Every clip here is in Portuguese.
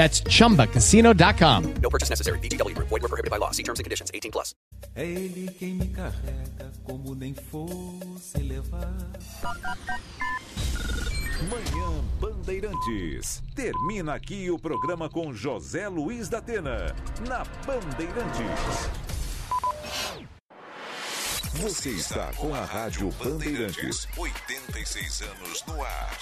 That's chumbacasino.com. No purchase necessary. Group. Void were prohibited by law. See terms and conditions. 18 plus. É ele quem me carrega como nem fosse levar. Manhã Bandeirantes. Termina aqui o programa com José Luiz da Atena, na Bandeirantes. Você está com a Rádio Bandeirantes. 86 anos no ar.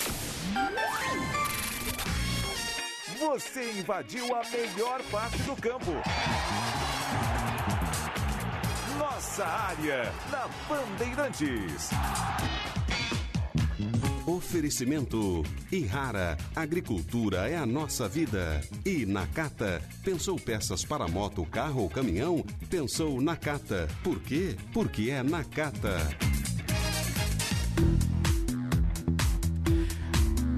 Você invadiu a melhor parte do campo. Nossa área, na Bandeirantes. Oferecimento Irrara, agricultura é a nossa vida. E Nakata, pensou peças para moto, carro ou caminhão? Pensou Nakata. Por quê? Porque é Nakata.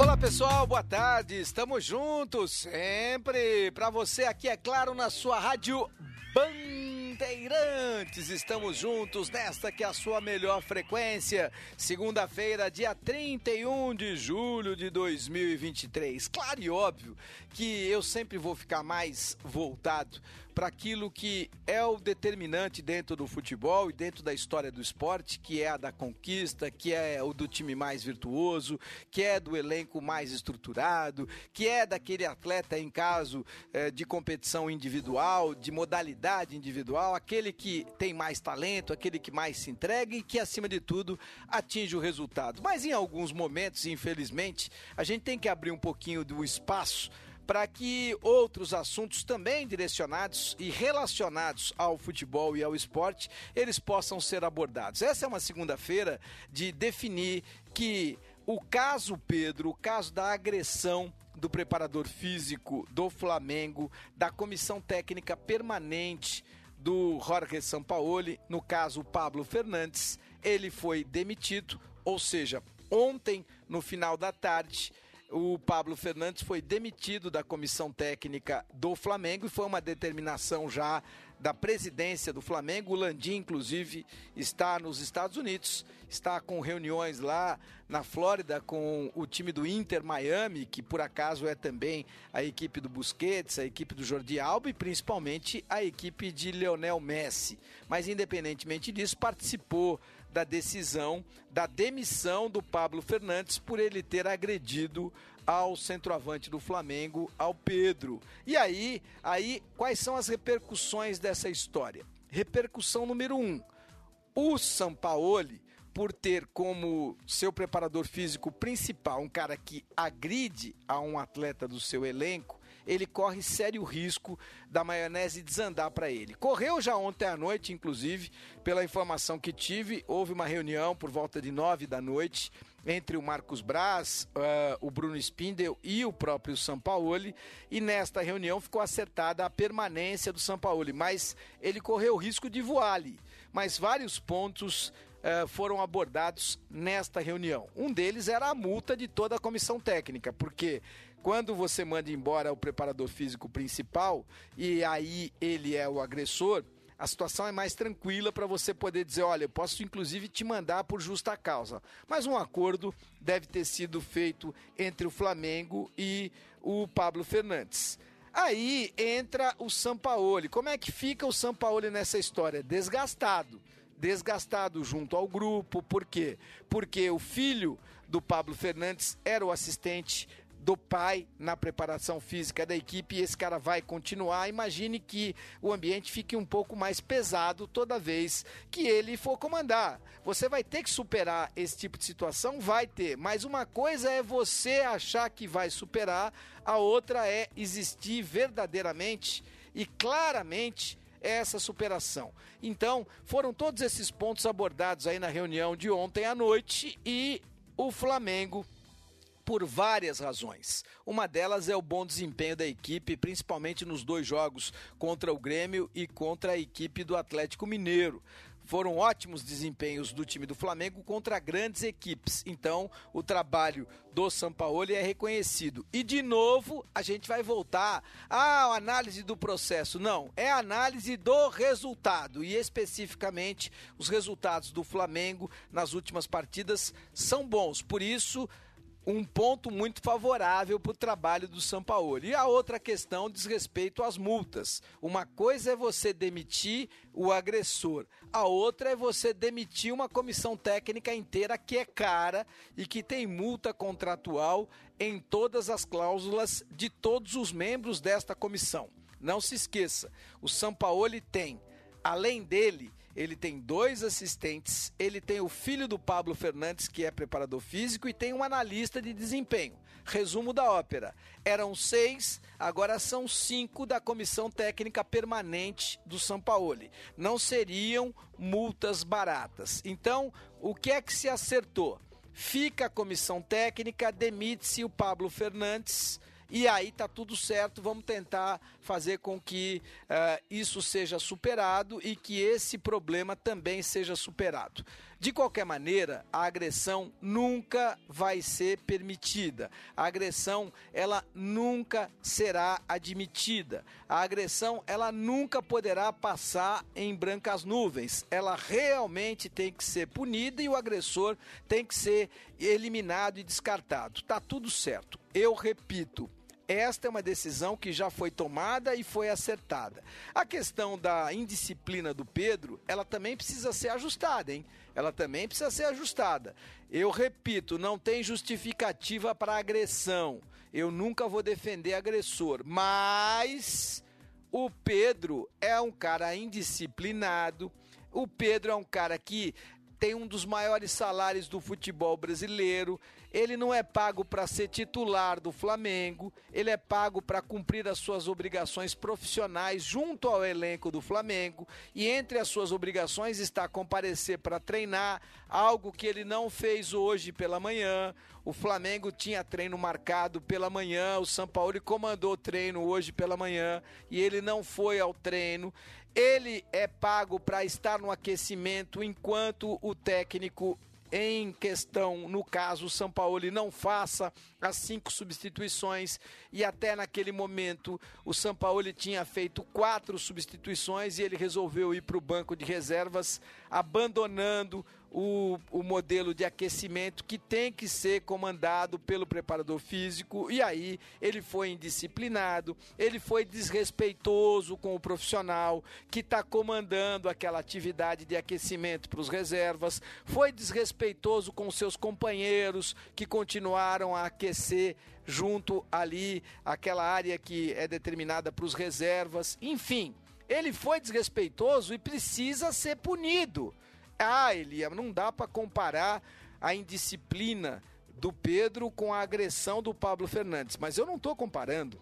Olá pessoal, boa tarde. Estamos juntos sempre para você aqui é claro na sua rádio Bandeirantes. Estamos juntos nesta que é a sua melhor frequência. Segunda-feira, dia 31 de julho de 2023. Claro e óbvio que eu sempre vou ficar mais voltado para aquilo que é o determinante dentro do futebol e dentro da história do esporte, que é a da conquista, que é o do time mais virtuoso, que é do elenco mais estruturado, que é daquele atleta em caso eh, de competição individual, de modalidade individual, aquele que tem mais talento, aquele que mais se entrega e que, acima de tudo, atinge o resultado. Mas em alguns momentos, infelizmente, a gente tem que abrir um pouquinho do espaço para que outros assuntos também direcionados e relacionados ao futebol e ao esporte, eles possam ser abordados. Essa é uma segunda-feira de definir que o caso Pedro, o caso da agressão do preparador físico do Flamengo, da comissão técnica permanente do Jorge Sampaoli, no caso Pablo Fernandes, ele foi demitido, ou seja, ontem no final da tarde o Pablo Fernandes foi demitido da comissão técnica do Flamengo e foi uma determinação já da presidência do Flamengo. O Landim, inclusive, está nos Estados Unidos, está com reuniões lá na Flórida com o time do Inter Miami, que por acaso é também a equipe do Busquets, a equipe do Jordi Alba e principalmente a equipe de Leonel Messi. Mas independentemente disso, participou da decisão da demissão do Pablo Fernandes por ele ter agredido ao centroavante do Flamengo, ao Pedro. E aí, aí quais são as repercussões dessa história? Repercussão número um: o Sampaoli, por ter como seu preparador físico principal um cara que agride a um atleta do seu elenco, ele corre sério risco da maionese desandar para ele. Correu já ontem à noite, inclusive, pela informação que tive, houve uma reunião por volta de nove da noite entre o Marcos Braz, uh, o Bruno Spindel e o próprio Sampaoli, e nesta reunião ficou acertada a permanência do Sampaoli, mas ele correu o risco de voar ali. Mas vários pontos uh, foram abordados nesta reunião. Um deles era a multa de toda a comissão técnica, porque quando você manda embora o preparador físico principal e aí ele é o agressor, a situação é mais tranquila para você poder dizer, olha, eu posso inclusive te mandar por justa causa. Mas um acordo deve ter sido feito entre o Flamengo e o Pablo Fernandes. Aí entra o Sampaoli. Como é que fica o Sampaoli nessa história? Desgastado. Desgastado junto ao grupo. Por quê? Porque o filho do Pablo Fernandes era o assistente do pai na preparação física da equipe e esse cara vai continuar. Imagine que o ambiente fique um pouco mais pesado toda vez que ele for comandar. Você vai ter que superar esse tipo de situação? Vai ter, mas uma coisa é você achar que vai superar, a outra é existir verdadeiramente e claramente essa superação. Então, foram todos esses pontos abordados aí na reunião de ontem à noite e o Flamengo por várias razões. Uma delas é o bom desempenho da equipe, principalmente nos dois jogos contra o Grêmio e contra a equipe do Atlético Mineiro. Foram ótimos desempenhos do time do Flamengo contra grandes equipes. Então, o trabalho do Sampaoli é reconhecido. E de novo, a gente vai voltar à análise do processo. Não, é a análise do resultado. E especificamente, os resultados do Flamengo nas últimas partidas são bons. Por isso, um ponto muito favorável para o trabalho do São Paulo. E a outra questão diz respeito às multas. Uma coisa é você demitir o agressor, a outra é você demitir uma comissão técnica inteira que é cara e que tem multa contratual em todas as cláusulas de todos os membros desta comissão. Não se esqueça, o São Paulo tem, além dele, ele tem dois assistentes, ele tem o filho do Pablo Fernandes, que é preparador físico, e tem um analista de desempenho. Resumo da ópera: eram seis, agora são cinco da comissão técnica permanente do Sampaoli. Não seriam multas baratas. Então, o que é que se acertou? Fica a comissão técnica, demite-se o Pablo Fernandes e aí tá tudo certo. Vamos tentar fazer com que uh, isso seja superado e que esse problema também seja superado. De qualquer maneira, a agressão nunca vai ser permitida. A agressão, ela nunca será admitida. A agressão, ela nunca poderá passar em brancas nuvens. Ela realmente tem que ser punida e o agressor tem que ser eliminado e descartado. Tá tudo certo. Eu repito, esta é uma decisão que já foi tomada e foi acertada. A questão da indisciplina do Pedro, ela também precisa ser ajustada, hein? Ela também precisa ser ajustada. Eu repito, não tem justificativa para agressão. Eu nunca vou defender agressor, mas o Pedro é um cara indisciplinado. O Pedro é um cara que tem um dos maiores salários do futebol brasileiro. Ele não é pago para ser titular do Flamengo, ele é pago para cumprir as suas obrigações profissionais junto ao elenco do Flamengo. E entre as suas obrigações está comparecer para treinar, algo que ele não fez hoje pela manhã. O Flamengo tinha treino marcado pela manhã, o São Paulo comandou o treino hoje pela manhã e ele não foi ao treino. Ele é pago para estar no aquecimento enquanto o técnico em questão, no caso, o São Paulo não faça as cinco substituições. E até naquele momento o São Paulo tinha feito quatro substituições e ele resolveu ir para o banco de reservas, abandonando o, o modelo de aquecimento que tem que ser comandado pelo preparador físico, e aí ele foi indisciplinado, ele foi desrespeitoso com o profissional que está comandando aquela atividade de aquecimento para os reservas, foi desrespeitoso com seus companheiros que continuaram a aquecer junto ali, aquela área que é determinada para os reservas, enfim. Ele foi desrespeitoso e precisa ser punido. Ah, Elia, não dá para comparar a indisciplina do Pedro com a agressão do Pablo Fernandes, mas eu não estou comparando.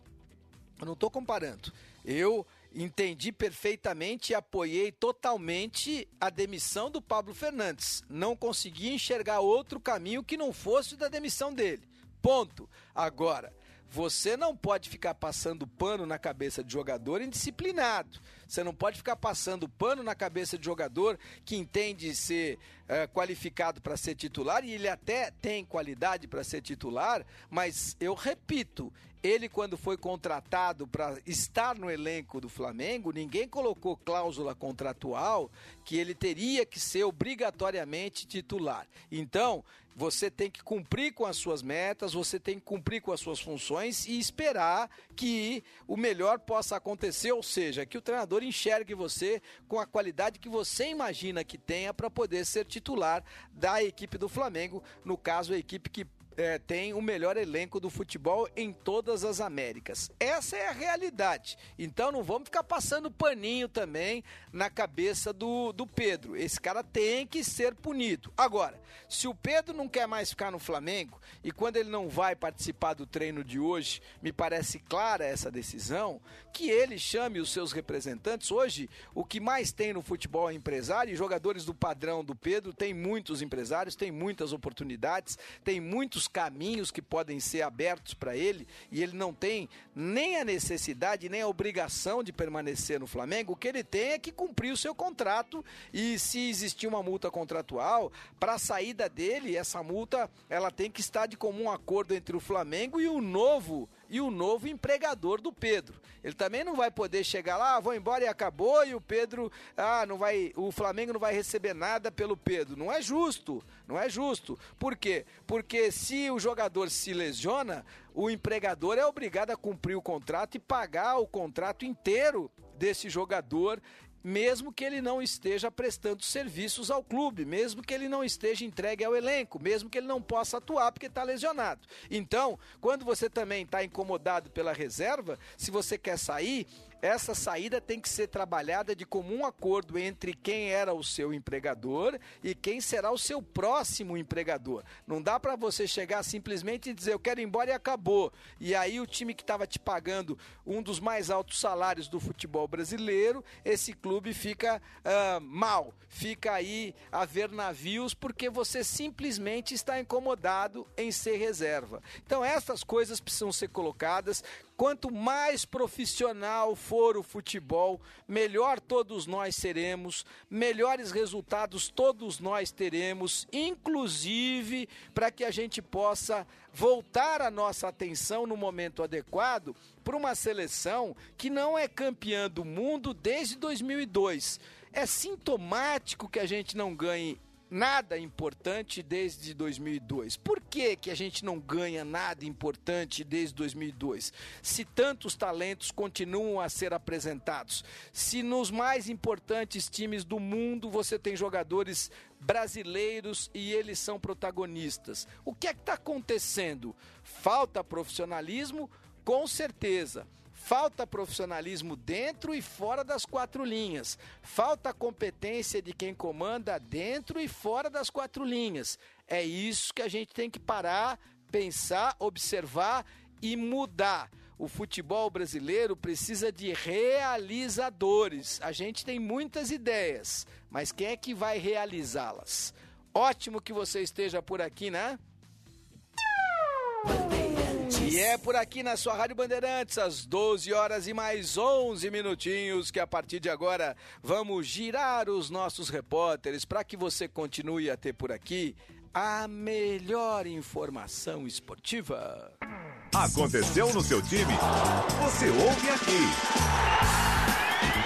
Eu não estou comparando. Eu entendi perfeitamente e apoiei totalmente a demissão do Pablo Fernandes. Não consegui enxergar outro caminho que não fosse da demissão dele. Ponto. Agora, você não pode ficar passando pano na cabeça de jogador indisciplinado. Você não pode ficar passando pano na cabeça de jogador que entende ser é, qualificado para ser titular e ele até tem qualidade para ser titular, mas eu repito, ele quando foi contratado para estar no elenco do Flamengo, ninguém colocou cláusula contratual que ele teria que ser obrigatoriamente titular. Então, você tem que cumprir com as suas metas, você tem que cumprir com as suas funções e esperar que o melhor possa acontecer, ou seja, que o treinador enxergue você com a qualidade que você imagina que tenha para poder ser titular da equipe do Flamengo, no caso a equipe que é, tem o melhor elenco do futebol em todas as Américas. Essa é a realidade. Então não vamos ficar passando paninho também na cabeça do, do Pedro. Esse cara tem que ser punido. Agora, se o Pedro não quer mais ficar no Flamengo e quando ele não vai participar do treino de hoje, me parece clara essa decisão, que ele chame os seus representantes. Hoje, o que mais tem no futebol é empresário e jogadores do padrão do Pedro tem muitos empresários, tem muitas oportunidades, tem muitos caminhos que podem ser abertos para ele e ele não tem nem a necessidade nem a obrigação de permanecer no Flamengo. O que ele tem é que cumprir o seu contrato e se existir uma multa contratual para a saída dele, essa multa ela tem que estar de comum acordo entre o Flamengo e o novo e o novo empregador do Pedro. Ele também não vai poder chegar lá, ah, vou embora e acabou, e o Pedro, ah, não vai, o Flamengo não vai receber nada pelo Pedro. Não é justo, não é justo. Por quê? Porque se o jogador se lesiona, o empregador é obrigado a cumprir o contrato e pagar o contrato inteiro desse jogador mesmo que ele não esteja prestando serviços ao clube, mesmo que ele não esteja entregue ao elenco, mesmo que ele não possa atuar porque está lesionado. Então, quando você também está incomodado pela reserva, se você quer sair, essa saída tem que ser trabalhada de comum acordo entre quem era o seu empregador e quem será o seu próximo empregador. Não dá para você chegar simplesmente e dizer eu quero ir embora e acabou. E aí o time que estava te pagando um dos mais altos salários do futebol brasileiro, esse clube fica uh, mal, fica aí a ver navios porque você simplesmente está incomodado em ser reserva. Então essas coisas precisam ser colocadas. Quanto mais profissional for o futebol, melhor todos nós seremos, melhores resultados todos nós teremos, inclusive para que a gente possa voltar a nossa atenção no momento adequado para uma seleção que não é campeã do mundo desde 2002. É sintomático que a gente não ganhe nada importante desde 2002. Por que, que a gente não ganha nada importante desde 2002? Se tantos talentos continuam a ser apresentados, se nos mais importantes times do mundo você tem jogadores brasileiros e eles são protagonistas. O que é que está acontecendo? Falta profissionalismo? Com certeza. Falta profissionalismo dentro e fora das quatro linhas. Falta competência de quem comanda dentro e fora das quatro linhas. É isso que a gente tem que parar, pensar, observar e mudar. O futebol brasileiro precisa de realizadores. A gente tem muitas ideias, mas quem é que vai realizá-las? Ótimo que você esteja por aqui, né? E é por aqui na sua Rádio Bandeirantes, às 12 horas e mais 11 minutinhos, que a partir de agora vamos girar os nossos repórteres para que você continue a ter por aqui a melhor informação esportiva. Aconteceu no seu time? Você ouve aqui.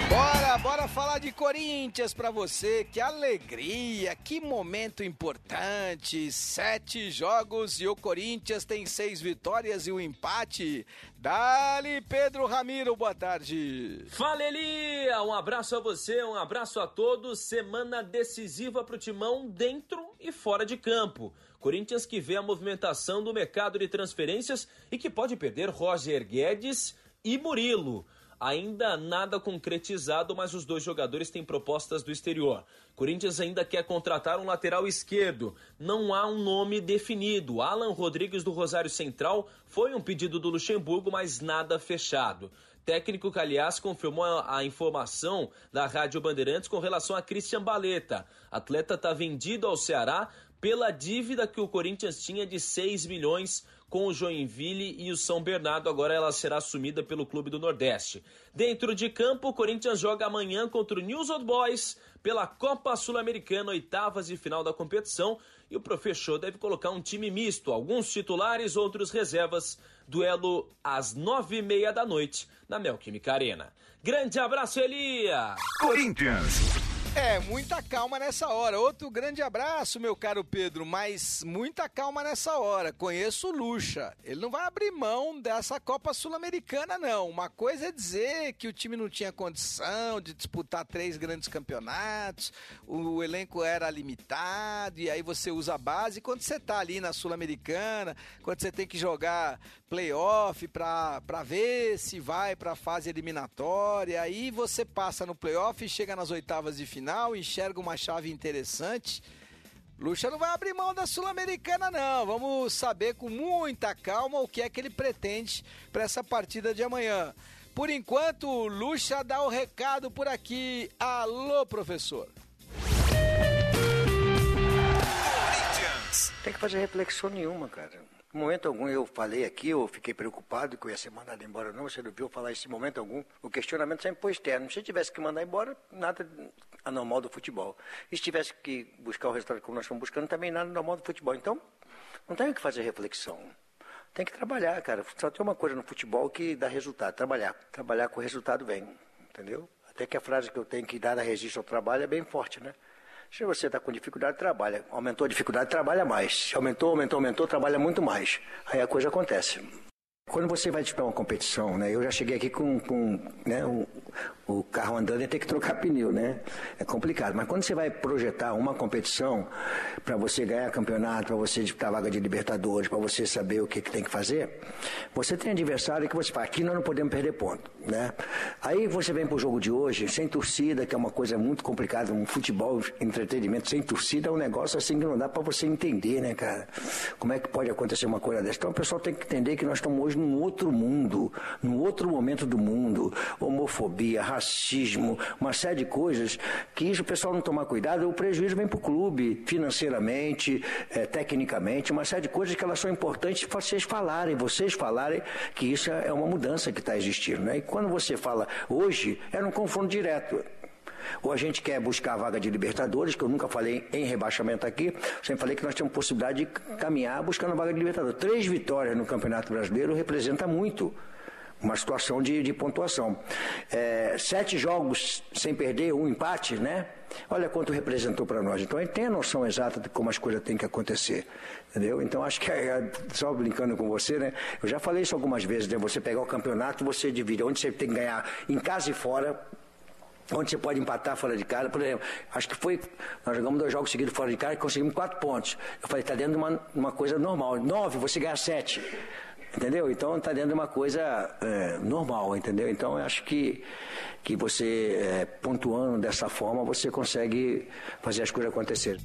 Bora, bora falar de Corinthians para você. Que alegria, que momento importante. Sete jogos e o Corinthians tem seis vitórias e um empate. Dali, Pedro Ramiro, boa tarde. Fala, Elia. Um abraço a você, um abraço a todos. Semana decisiva pro Timão dentro e fora de campo. Corinthians que vê a movimentação do mercado de transferências e que pode perder Roger Guedes e Murilo. Ainda nada concretizado, mas os dois jogadores têm propostas do exterior. Corinthians ainda quer contratar um lateral esquerdo. Não há um nome definido. Alan Rodrigues do Rosário Central foi um pedido do Luxemburgo, mas nada fechado. Técnico que, aliás, confirmou a, informação da Rádio Bandeirantes com relação a Christian Baleta. Atleta está vendido ao Ceará pela dívida que o Corinthians tinha de 6 milhões com o Joinville e o São Bernardo. Agora ela será assumida pelo Clube do Nordeste. Dentro de campo, o Corinthians joga amanhã contra o News Old Boys pela Copa Sul-Americana, oitavas e final da competição. E o professor deve colocar um time misto, alguns titulares, outros reservas. Duelo às nove e meia da noite na Melquímica Arena. Grande abraço, Elia! Corinthians É, muita calma nessa hora. Outro grande abraço, meu caro Pedro, mas muita calma nessa hora. Conheço o Lucha. Ele não vai abrir mão dessa Copa Sul-Americana, não. Uma coisa é dizer que o time não tinha condição de disputar três grandes campeonatos, o elenco era limitado, e aí você usa a base. Quando você tá ali na Sul-Americana, quando você tem que jogar playoff pra, pra ver se vai pra fase eliminatória, aí você passa no playoff e chega nas oitavas de final final, enxerga uma chave interessante. Lucha não vai abrir mão da Sul-Americana, não. Vamos saber com muita calma o que é que ele pretende para essa partida de amanhã. Por enquanto, Lucha dá o recado por aqui. Alô, professor. Tem que fazer reflexão nenhuma, cara. Em momento algum eu falei aqui, eu fiquei preocupado que eu ia ser mandado embora. Não, você não viu falar isso momento algum. O questionamento sempre foi externo. Se tivesse que mandar embora, nada anormal do futebol. E se tivesse que buscar o resultado como nós estamos buscando, também nada anormal do futebol. Então, não tem que fazer reflexão. Tem que trabalhar, cara. Só tem uma coisa no futebol que dá resultado, trabalhar. Trabalhar com o resultado vem, entendeu? Até que a frase que eu tenho que dar a registro ao trabalho é bem forte, né? Se você está com dificuldade, trabalha. Aumentou a dificuldade, trabalha mais. Aumentou, aumentou, aumentou, trabalha muito mais. Aí a coisa acontece. Quando você vai disputar uma competição, né? Eu já cheguei aqui com, com né, um, o carro andando tem que trocar pneu, né? É complicado. Mas quando você vai projetar uma competição para você ganhar campeonato, para você disputar vaga de Libertadores, para você saber o que, que, tem que fazer, você tem adversário que você fala, aqui nós não podemos perder ponto, né? Aí você vem para o jogo de hoje, sem torcida, que é uma coisa muito complicada, um futebol, entretenimento sem torcida é um negócio assim que não dá para você entender, né, cara? Como é que pode acontecer uma coisa dessa? Então o pessoal tem que entender que nós estamos hoje num outro mundo, num outro momento do mundo, homofobia, racismo, uma série de coisas que isso o pessoal não tomar cuidado, o prejuízo vem para o clube, financeiramente, é, tecnicamente, uma série de coisas que elas são importantes para vocês falarem, vocês falarem que isso é uma mudança que está existindo. Né? E quando você fala hoje, é um confronto direto. Ou a gente quer buscar a vaga de Libertadores, que eu nunca falei em rebaixamento aqui, sempre falei que nós temos possibilidade de caminhar buscando a vaga de Libertadores. Três vitórias no Campeonato Brasileiro representa muito uma situação de, de pontuação. É, sete jogos sem perder, um empate, né? Olha quanto representou para nós. Então a gente tem a noção exata de como as coisas têm que acontecer. Entendeu? Então acho que, é, só brincando com você, né? Eu já falei isso algumas vezes, né? Você pegar o campeonato, você divide onde você tem que ganhar em casa e fora onde você pode empatar fora de casa. Por exemplo, acho que foi. Nós jogamos dois jogos seguidos fora de casa e conseguimos quatro pontos. Eu falei, está dentro de uma, uma coisa normal. Nove, você ganha sete. Entendeu? Então está dentro de uma coisa é, normal, entendeu? Então eu acho que, que você, é, pontuando dessa forma, você consegue fazer as coisas acontecerem.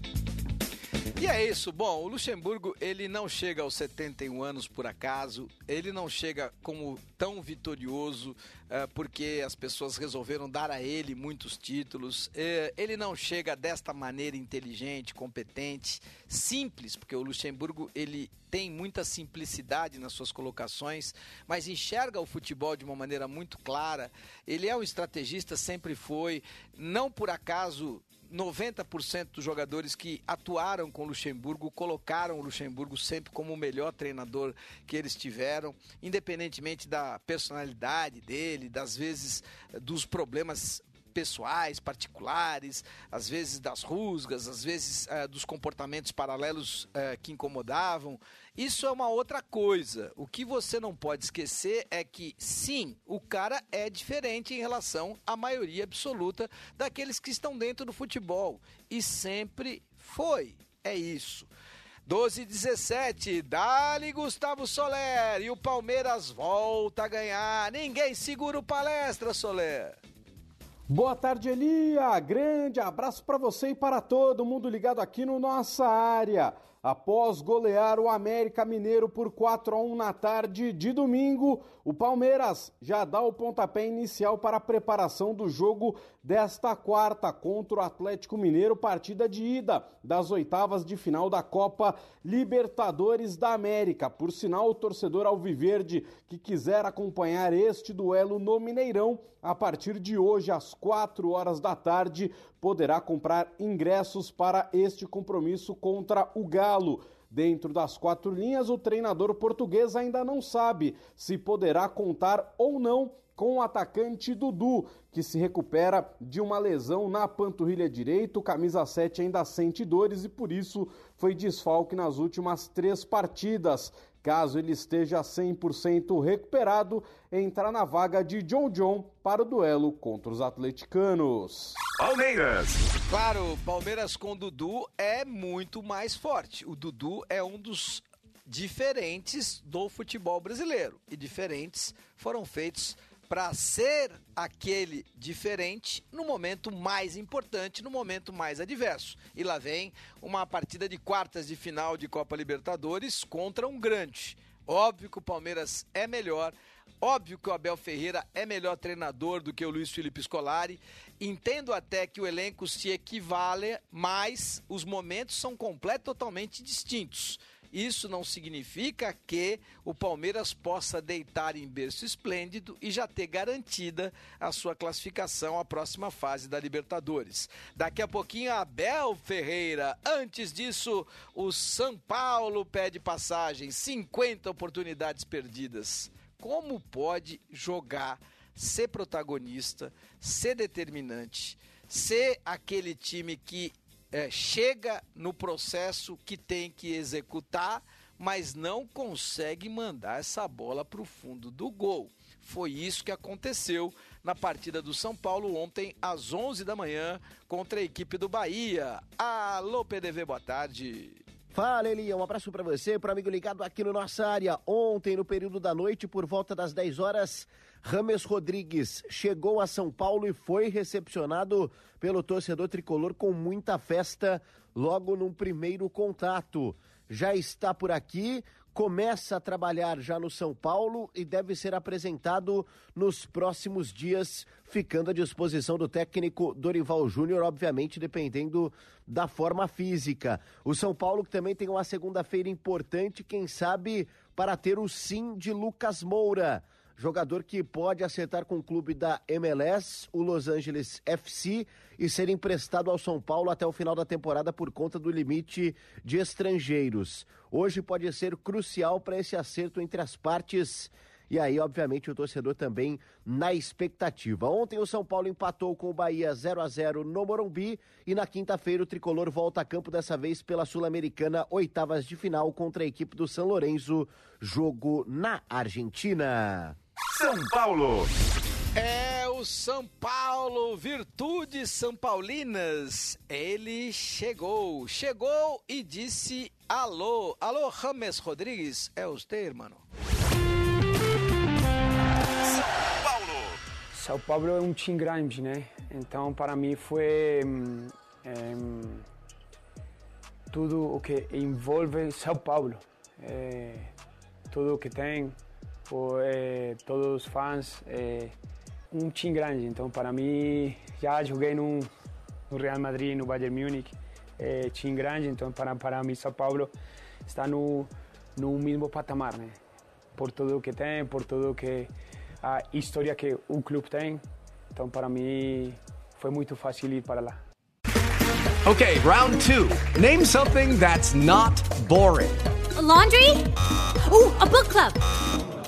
E é isso. Bom, o Luxemburgo, ele não chega aos 71 anos por acaso, ele não chega como tão vitorioso uh, porque as pessoas resolveram dar a ele muitos títulos. Uh, ele não chega desta maneira inteligente, competente, simples, porque o Luxemburgo, ele tem muita simplicidade nas suas colocações, mas enxerga o futebol de uma maneira muito clara. Ele é um estrategista, sempre foi, não por acaso 90% dos jogadores que atuaram com Luxemburgo colocaram o Luxemburgo sempre como o melhor treinador que eles tiveram, independentemente da personalidade dele, das vezes dos problemas pessoais, particulares, às vezes das rusgas, às vezes uh, dos comportamentos paralelos uh, que incomodavam. Isso é uma outra coisa. O que você não pode esquecer é que, sim, o cara é diferente em relação à maioria absoluta daqueles que estão dentro do futebol. E sempre foi. É isso. 12 e 17, dali Gustavo Soler e o Palmeiras volta a ganhar. Ninguém segura o palestra, Soler. Boa tarde, Elia. Grande abraço para você e para todo mundo ligado aqui no nossa área. Após golear o América Mineiro por 4 a 1 na tarde de domingo, o Palmeiras já dá o pontapé inicial para a preparação do jogo desta quarta contra o Atlético Mineiro, partida de ida das oitavas de final da Copa Libertadores da América. Por sinal, o torcedor alviverde que quiser acompanhar este duelo no Mineirão, a partir de hoje às 4 horas da tarde, poderá comprar ingressos para este compromisso contra o Galo. Dentro das quatro linhas, o treinador português ainda não sabe se poderá contar ou não com o atacante Dudu, que se recupera de uma lesão na panturrilha direita. O camisa 7 ainda sente dores e por isso foi desfalque nas últimas três partidas. Caso ele esteja 100% recuperado, entrar na vaga de John John para o duelo contra os atleticanos. Palmeiras. Claro, Palmeiras com Dudu é muito mais forte. O Dudu é um dos diferentes do futebol brasileiro e diferentes foram feitos para ser aquele diferente no momento mais importante, no momento mais adverso. E lá vem uma partida de quartas de final de Copa Libertadores contra um grande. Óbvio que o Palmeiras é melhor, óbvio que o Abel Ferreira é melhor treinador do que o Luiz Felipe Scolari. Entendo até que o elenco se equivale, mas os momentos são completamente distintos. Isso não significa que o Palmeiras possa deitar em berço esplêndido e já ter garantida a sua classificação à próxima fase da Libertadores. Daqui a pouquinho, Abel Ferreira. Antes disso, o São Paulo pede passagem. 50 oportunidades perdidas. Como pode jogar, ser protagonista, ser determinante, ser aquele time que é, chega no processo que tem que executar, mas não consegue mandar essa bola para o fundo do gol. Foi isso que aconteceu na partida do São Paulo ontem às 11 da manhã contra a equipe do Bahia. Alô PDV, boa tarde. Fala, Elia, um abraço para você, para amigo ligado aqui no nossa área. Ontem, no período da noite, por volta das 10 horas, Rames Rodrigues chegou a São Paulo e foi recepcionado pelo torcedor tricolor com muita festa logo num primeiro contato. Já está por aqui, começa a trabalhar já no São Paulo e deve ser apresentado nos próximos dias, ficando à disposição do técnico Dorival Júnior, obviamente dependendo da forma física. O São Paulo que também tem uma segunda-feira importante, quem sabe para ter o sim de Lucas Moura jogador que pode acertar com o clube da MLS, o Los Angeles FC, e ser emprestado ao São Paulo até o final da temporada por conta do limite de estrangeiros. Hoje pode ser crucial para esse acerto entre as partes. E aí, obviamente, o torcedor também na expectativa. Ontem o São Paulo empatou com o Bahia 0 a 0 no Morumbi e na quinta-feira o tricolor volta a campo dessa vez pela Sul-Americana, oitavas de final contra a equipe do São Lourenço, jogo na Argentina. São Paulo. É o São Paulo, Virtudes São Paulinas. Ele chegou, chegou e disse alô. Alô, Rames Rodrigues, é você, irmão? São Paulo. São Paulo é um time grande, né? Então, para mim foi é, tudo o que envolve São Paulo. É, tudo o que tem, por é, todos os fãs, é um time grande. Então, para mim, já joguei no, no Real Madrid, no Bayern Munich, é time grande. Então, para, para mim, São Paulo está no, no mesmo patamar, né? Por tudo que tem, por tudo que a história que o clube tem. Então, para mim, foi muito fácil ir para lá. Okay, round two. Name something that's not boring. A laundry? Ooh, a book club.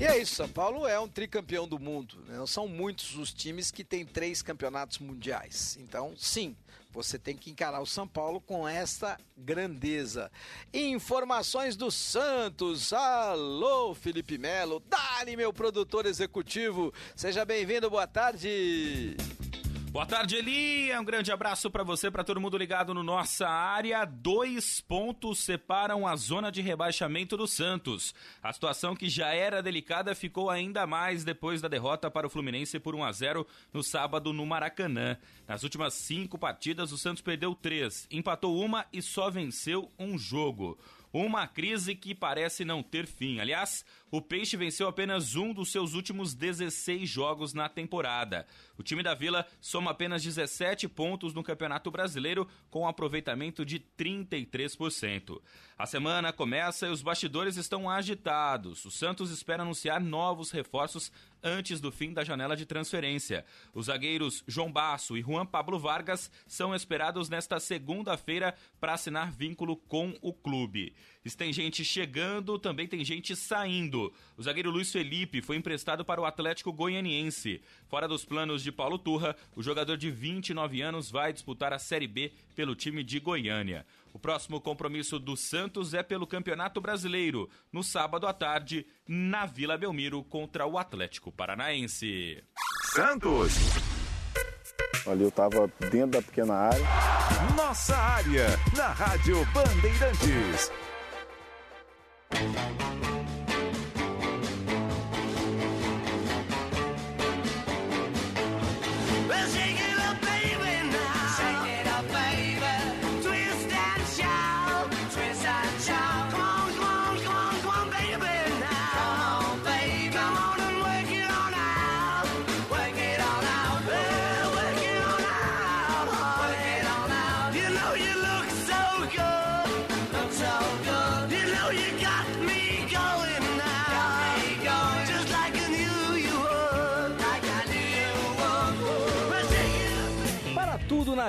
E é isso, São Paulo é um tricampeão do mundo. Né? São muitos os times que têm três campeonatos mundiais. Então, sim, você tem que encarar o São Paulo com esta grandeza. Informações do Santos. Alô, Felipe Melo. Dali, meu produtor executivo. Seja bem-vindo, boa tarde. Boa tarde, Eli. Um grande abraço para você, para todo mundo ligado no nossa área. Dois pontos separam a zona de rebaixamento do Santos. A situação que já era delicada ficou ainda mais depois da derrota para o Fluminense por 1 a 0 no sábado no Maracanã. Nas últimas cinco partidas, o Santos perdeu três, empatou uma e só venceu um jogo. Uma crise que parece não ter fim. Aliás, o Peixe venceu apenas um dos seus últimos 16 jogos na temporada. O time da Vila soma apenas 17 pontos no Campeonato Brasileiro, com um aproveitamento de 33%. A semana começa e os bastidores estão agitados. O Santos espera anunciar novos reforços antes do fim da janela de transferência. Os zagueiros João Basso e Juan Pablo Vargas são esperados nesta segunda-feira para assinar vínculo com o clube. Se tem gente chegando, também tem gente saindo. O zagueiro Luiz Felipe foi emprestado para o Atlético Goianiense. Fora dos planos de Paulo Turra, o jogador de 29 anos vai disputar a Série B pelo time de Goiânia. O próximo compromisso do Santos é pelo Campeonato Brasileiro, no sábado à tarde, na Vila Belmiro, contra o Atlético Paranaense. Santos! Ali eu estava dentro da pequena área. Nossa área, na Rádio Bandeirantes. Thank you.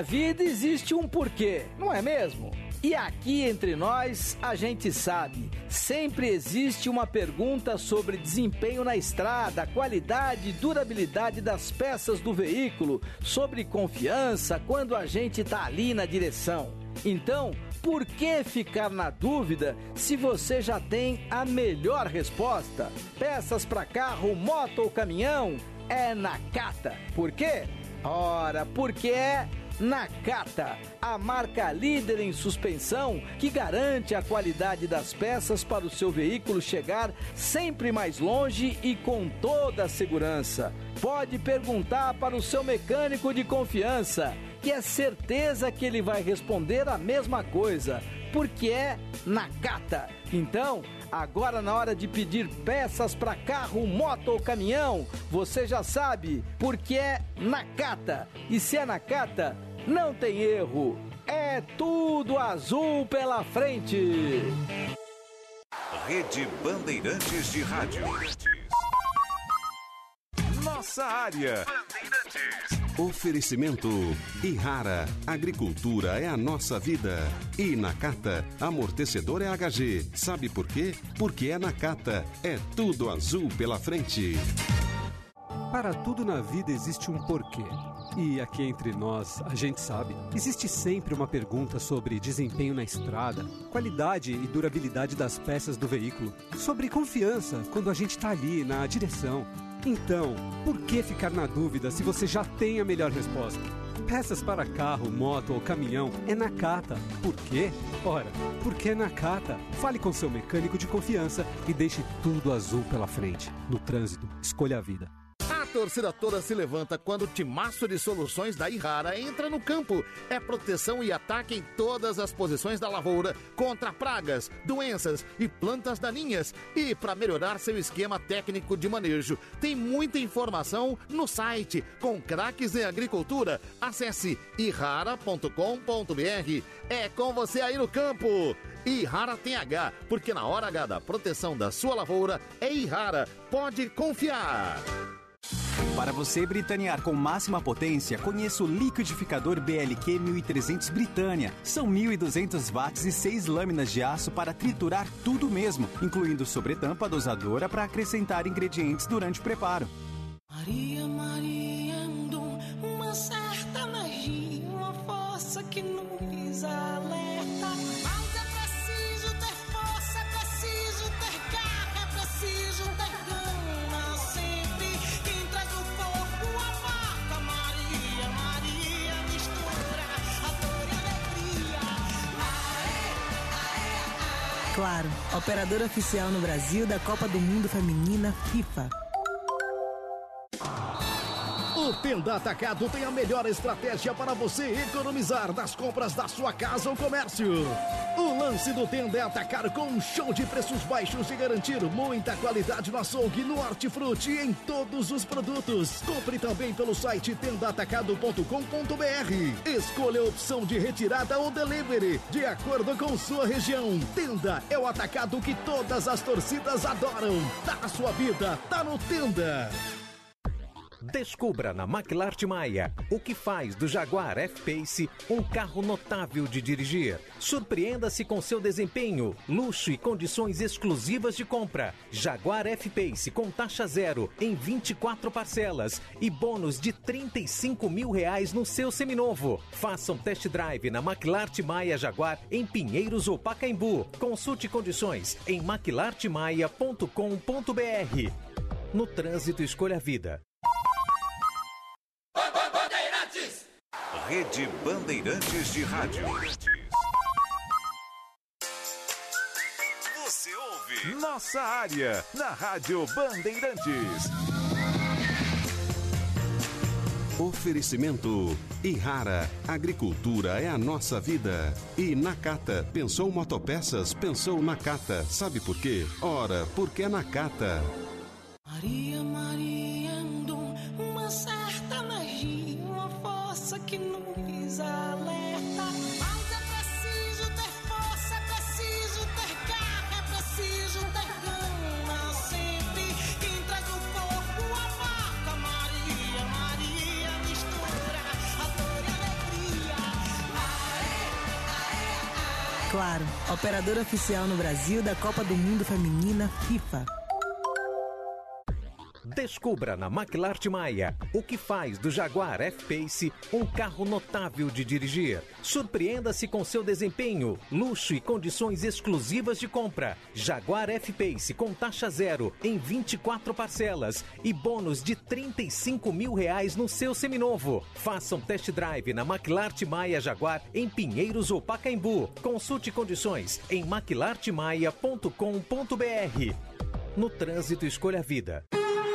Na vida existe um porquê, não é mesmo? E aqui entre nós, a gente sabe, sempre existe uma pergunta sobre desempenho na estrada, qualidade e durabilidade das peças do veículo, sobre confiança quando a gente tá ali na direção. Então, por que ficar na dúvida se você já tem a melhor resposta? Peças para carro, moto ou caminhão? É na Cata. Por quê? Ora, porque é Nakata, a marca líder em suspensão que garante a qualidade das peças para o seu veículo chegar sempre mais longe e com toda a segurança. Pode perguntar para o seu mecânico de confiança, que é certeza que ele vai responder a mesma coisa, porque é Nakata. Então, Agora, na hora de pedir peças para carro, moto ou caminhão, você já sabe, porque é Nakata. E se é Nakata, não tem erro. É tudo azul pela frente. Rede Bandeirantes de Rádio. Nossa área. Oferecimento Irrara, agricultura é a nossa vida. E Nakata, amortecedor é HG. Sabe por quê? Porque é Nakata, é tudo azul pela frente. Para tudo na vida existe um porquê. E aqui entre nós, a gente sabe, existe sempre uma pergunta sobre desempenho na estrada, qualidade e durabilidade das peças do veículo, sobre confiança quando a gente está ali na direção. Então, por que ficar na dúvida se você já tem a melhor resposta? Peças para carro, moto ou caminhão é na Cata. Por quê? Ora, porque é na Cata. Fale com seu mecânico de confiança e deixe tudo azul pela frente. No trânsito, escolha a vida. Torcida toda se levanta quando o timaço de soluções da Irrara entra no campo. É proteção e ataque em todas as posições da lavoura contra pragas, doenças e plantas daninhas. E para melhorar seu esquema técnico de manejo, tem muita informação no site com craques em agricultura. Acesse irrara.com.br. É com você aí no campo. Irrara tem H, porque na hora H da proteção da sua lavoura é Irrara. Pode confiar. Para você britanear com máxima potência, conheça o liquidificador BLQ 1300 Britânia. São 1200 watts e 6 lâminas de aço para triturar tudo mesmo, incluindo sobretampa dosadora para acrescentar ingredientes durante o preparo. Maria, Maria, andou uma certa magia, uma força que nos alerta. Claro, operadora oficial no Brasil da Copa do Mundo Feminina FIFA. O Tenda Atacado tem a melhor estratégia para você economizar nas compras da sua casa ou comércio. O lance do Tenda é atacar com um show de preços baixos e garantir muita qualidade no açougue, no hortifruti e em todos os produtos. Compre também pelo site tendaatacado.com.br. Escolha a opção de retirada ou delivery, de acordo com sua região. Tenda é o atacado que todas as torcidas adoram. Tá sua vida, tá no Tenda. Descubra na McLart Maia o que faz do Jaguar F-Pace um carro notável de dirigir. Surpreenda-se com seu desempenho, luxo e condições exclusivas de compra. Jaguar F-Pace com taxa zero em 24 parcelas e bônus de 35 mil reais no seu seminovo. Faça um test drive na McLart Maia Jaguar em Pinheiros ou Pacaembu. Consulte condições em maclartmaia.com.br. No trânsito, escolha a vida. Rede Bandeirantes de Rádio. Você ouve Nossa Área na Rádio Bandeirantes. Oferecimento Irrara, agricultura é a nossa vida. E Nakata, pensou motopeças, pensou Nakata. Sabe por quê? Ora, porque é Nakata. Maria, Maria, alerta. Mas é preciso ter força, é preciso ter garra, é preciso ter gana sempre. Quem traz o corpo, a marca, Maria, Maria, mistura a dor e a alegria. Claro, operadora oficial no Brasil da Copa do Mundo Feminina FIFA. Descubra na McLart Maia o que faz do Jaguar F-Pace um carro notável de dirigir. Surpreenda-se com seu desempenho, luxo e condições exclusivas de compra. Jaguar F-Pace com taxa zero em 24 parcelas e bônus de 35 mil reais no seu seminovo. Faça um test drive na McLart Maia Jaguar em Pinheiros ou Pacaembu. Consulte condições em maclartmaia.com.br. No trânsito, escolha a vida.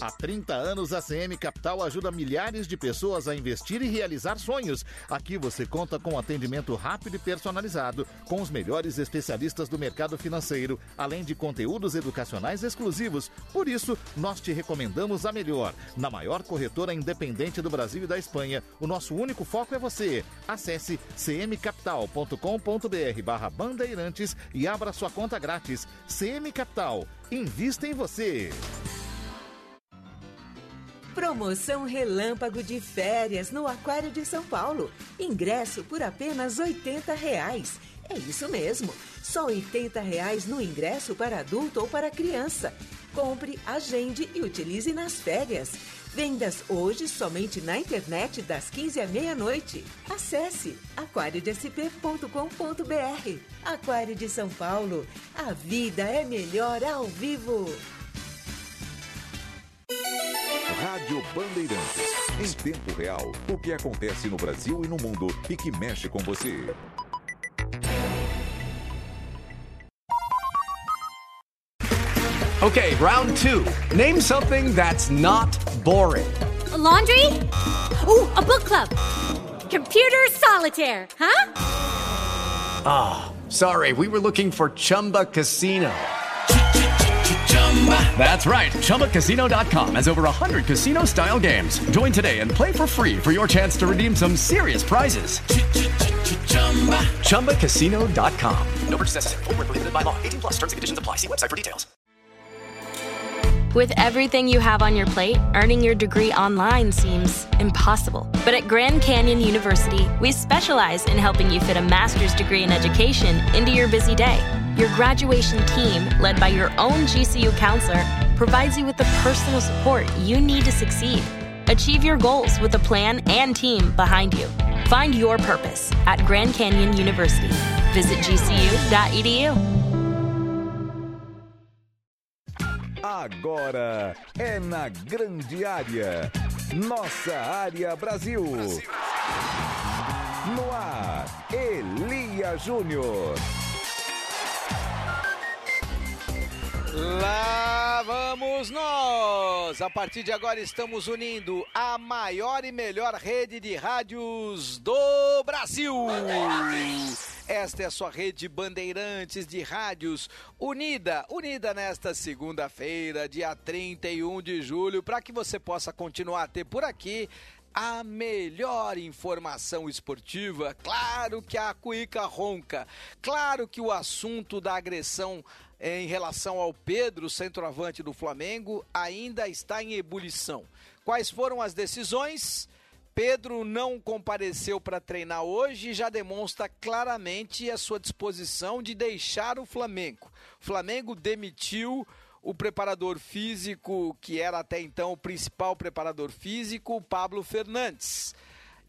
Há 30 anos, a CM Capital ajuda milhares de pessoas a investir e realizar sonhos. Aqui você conta com atendimento rápido e personalizado, com os melhores especialistas do mercado financeiro, além de conteúdos educacionais exclusivos. Por isso, nós te recomendamos a melhor. Na maior corretora independente do Brasil e da Espanha, o nosso único foco é você. Acesse cmcapital.com.br barra bandeirantes e abra sua conta grátis. CM Capital. Invista em você. Promoção Relâmpago de Férias no Aquário de São Paulo. Ingresso por apenas 80 reais. É isso mesmo, só 80 reais no ingresso para adulto ou para criança. Compre, agende e utilize nas férias. Vendas hoje somente na internet das 15 à meia-noite. Acesse aquariodesp.com.br. Aquário de São Paulo. A vida é melhor ao vivo. Rádio Bandeirantes. Em tempo real, o que acontece no Brasil e no mundo e que mexe com você. Okay, round two. Name something that's not boring. A laundry? Ooh, a book club. Computer solitaire, huh? Ah, sorry, we were looking for Chumba Casino. That's right. ChumbaCasino.com has over 100 casino style games. Join today and play for free for your chance to redeem some serious prizes. ChumbaCasino.com. No purchase necessary. Where prohibited by law. 18 plus terms and conditions apply. See website for details. With everything you have on your plate, earning your degree online seems impossible. But at Grand Canyon University, we specialize in helping you fit a master's degree in education into your busy day. Your graduation team, led by your own GCU counselor, provides you with the personal support you need to succeed. Achieve your goals with a plan and team behind you. Find your purpose at Grand Canyon University. Visit gcu.edu. Agora é na grande área. Nossa área Brasil. No ar, Elia Júnior. Lá vamos nós! A partir de agora estamos unindo a maior e melhor rede de rádios do Brasil. Esta é a sua rede Bandeirantes de rádios unida, unida nesta segunda-feira, dia 31 de julho, para que você possa continuar a ter por aqui a melhor informação esportiva. Claro que a cuíca ronca, claro que o assunto da agressão em relação ao Pedro, centroavante do Flamengo, ainda está em ebulição. Quais foram as decisões? Pedro não compareceu para treinar hoje e já demonstra claramente a sua disposição de deixar o Flamengo. O Flamengo demitiu o preparador físico, que era até então o principal preparador físico, o Pablo Fernandes.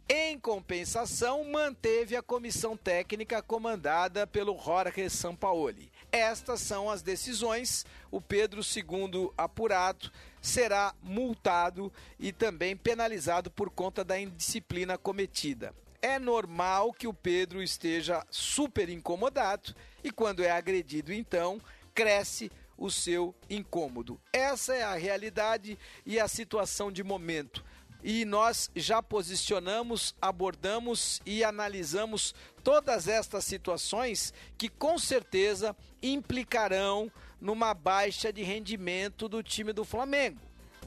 Em compensação, manteve a comissão técnica comandada pelo Jorge Sampaoli. Estas são as decisões. O Pedro, segundo apurado, será multado e também penalizado por conta da indisciplina cometida. É normal que o Pedro esteja super incomodado e quando é agredido, então, cresce o seu incômodo. Essa é a realidade e a situação de momento e nós já posicionamos, abordamos e analisamos todas estas situações que com certeza implicarão numa baixa de rendimento do time do Flamengo.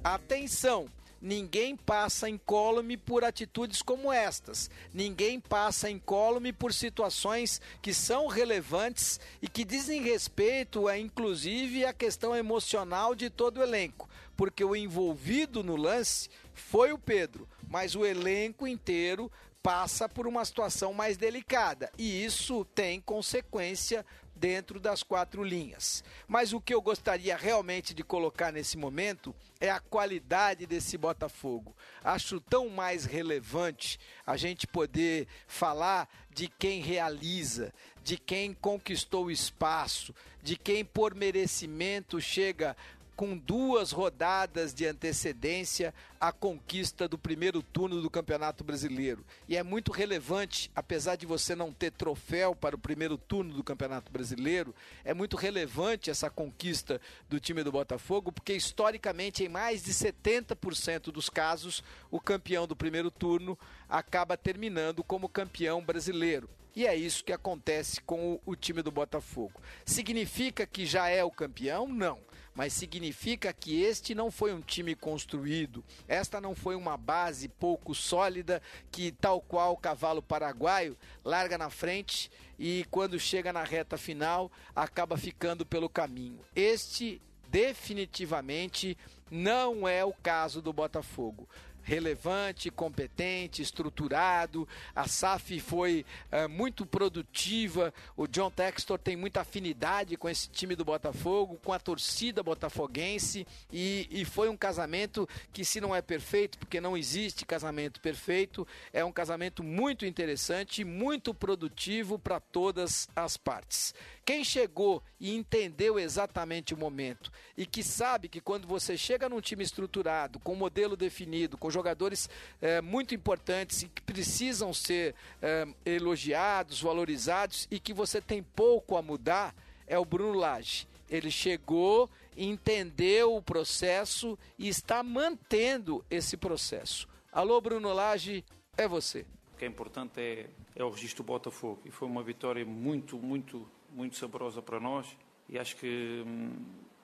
Atenção! Ninguém passa incólume por atitudes como estas. Ninguém passa incólume por situações que são relevantes e que dizem respeito a, inclusive, a questão emocional de todo o elenco. Porque o envolvido no lance foi o Pedro, mas o elenco inteiro passa por uma situação mais delicada e isso tem consequência dentro das quatro linhas. Mas o que eu gostaria realmente de colocar nesse momento é a qualidade desse Botafogo. Acho tão mais relevante a gente poder falar de quem realiza, de quem conquistou o espaço, de quem por merecimento chega com duas rodadas de antecedência a conquista do primeiro turno do Campeonato Brasileiro. E é muito relevante, apesar de você não ter troféu para o primeiro turno do Campeonato Brasileiro, é muito relevante essa conquista do time do Botafogo, porque historicamente, em mais de 70% dos casos, o campeão do primeiro turno acaba terminando como campeão brasileiro. E é isso que acontece com o, time do Botafogo. Significa que já é o campeão? Não mas significa que este não foi um time construído, esta não foi uma base pouco sólida que, tal qual o cavalo paraguaio, larga na frente e quando chega na reta final acaba ficando pelo caminho. Este definitivamente não é o caso do Botafogo relevante, competente, estruturado. A SAF foi uh, muito produtiva. O John Textor tem muita afinidade com esse time do Botafogo, com a torcida botafoguense. E, e foi um casamento que, se não é perfeito, porque não existe casamento perfeito, é um casamento muito interessante muito produtivo para todas as partes. Quem chegou e entendeu exatamente o momento e que sabe que quando você chega num time estruturado, com modelo definido, com jogadores é, muito importantes e que precisam ser é, elogiados, valorizados e que você tem pouco a mudar, é o Bruno Lage. Ele chegou, entendeu o processo e está mantendo esse processo. Alô, Bruno Lage, é você. O que é importante é, é o registro do Botafogo e foi uma vitória muito, muito muito saborosa para nós e acho que hum,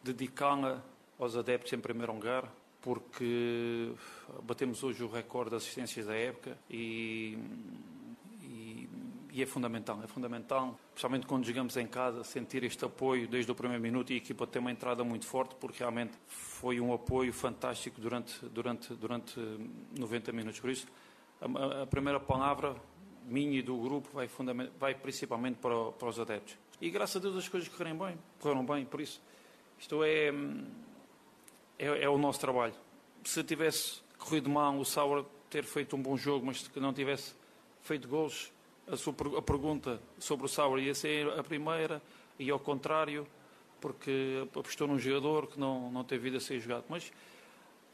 dedicá-la aos adeptos em primeiro lugar, porque batemos hoje o recorde de assistências da época e, e, e, é fundamental, é fundamental, principalmente quando jogamos em casa, sentir este apoio desde o primeiro minuto e a equipa tem uma entrada muito forte, porque realmente foi um apoio fantástico durante, durante, durante 90 minutos. Por isso, a, a primeira palavra minha e do grupo vai, vai principalmente para, para os adeptos. E graças a Deus as coisas correram bem, correram bem, por isso. Isto é, é, é o nosso trabalho. Se tivesse corrido mal o Sauer ter feito um bom jogo, mas que não tivesse feito gols. A, sua, a pergunta sobre o Sauer ia ser a primeira, e ao contrário, porque apostou num jogador que não, não teve vida a ser jogado. Mas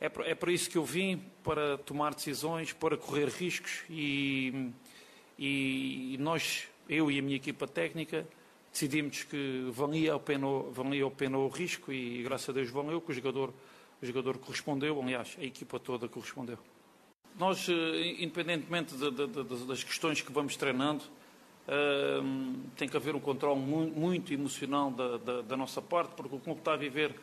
é, é para isso que eu vim, para tomar decisões, para correr riscos e, e nós, eu e a minha equipa técnica, decidimos que valia a pena, valia a pena o risco e graças a Deus valeu, que o jogador, o jogador correspondeu, aliás, a equipa toda correspondeu. Nós, eh, independentemente de, de, de, das questões que vamos treinando, uh, tem que haver um controle muito, muito emocional da, da, da, nossa parte, porque o clube está a viver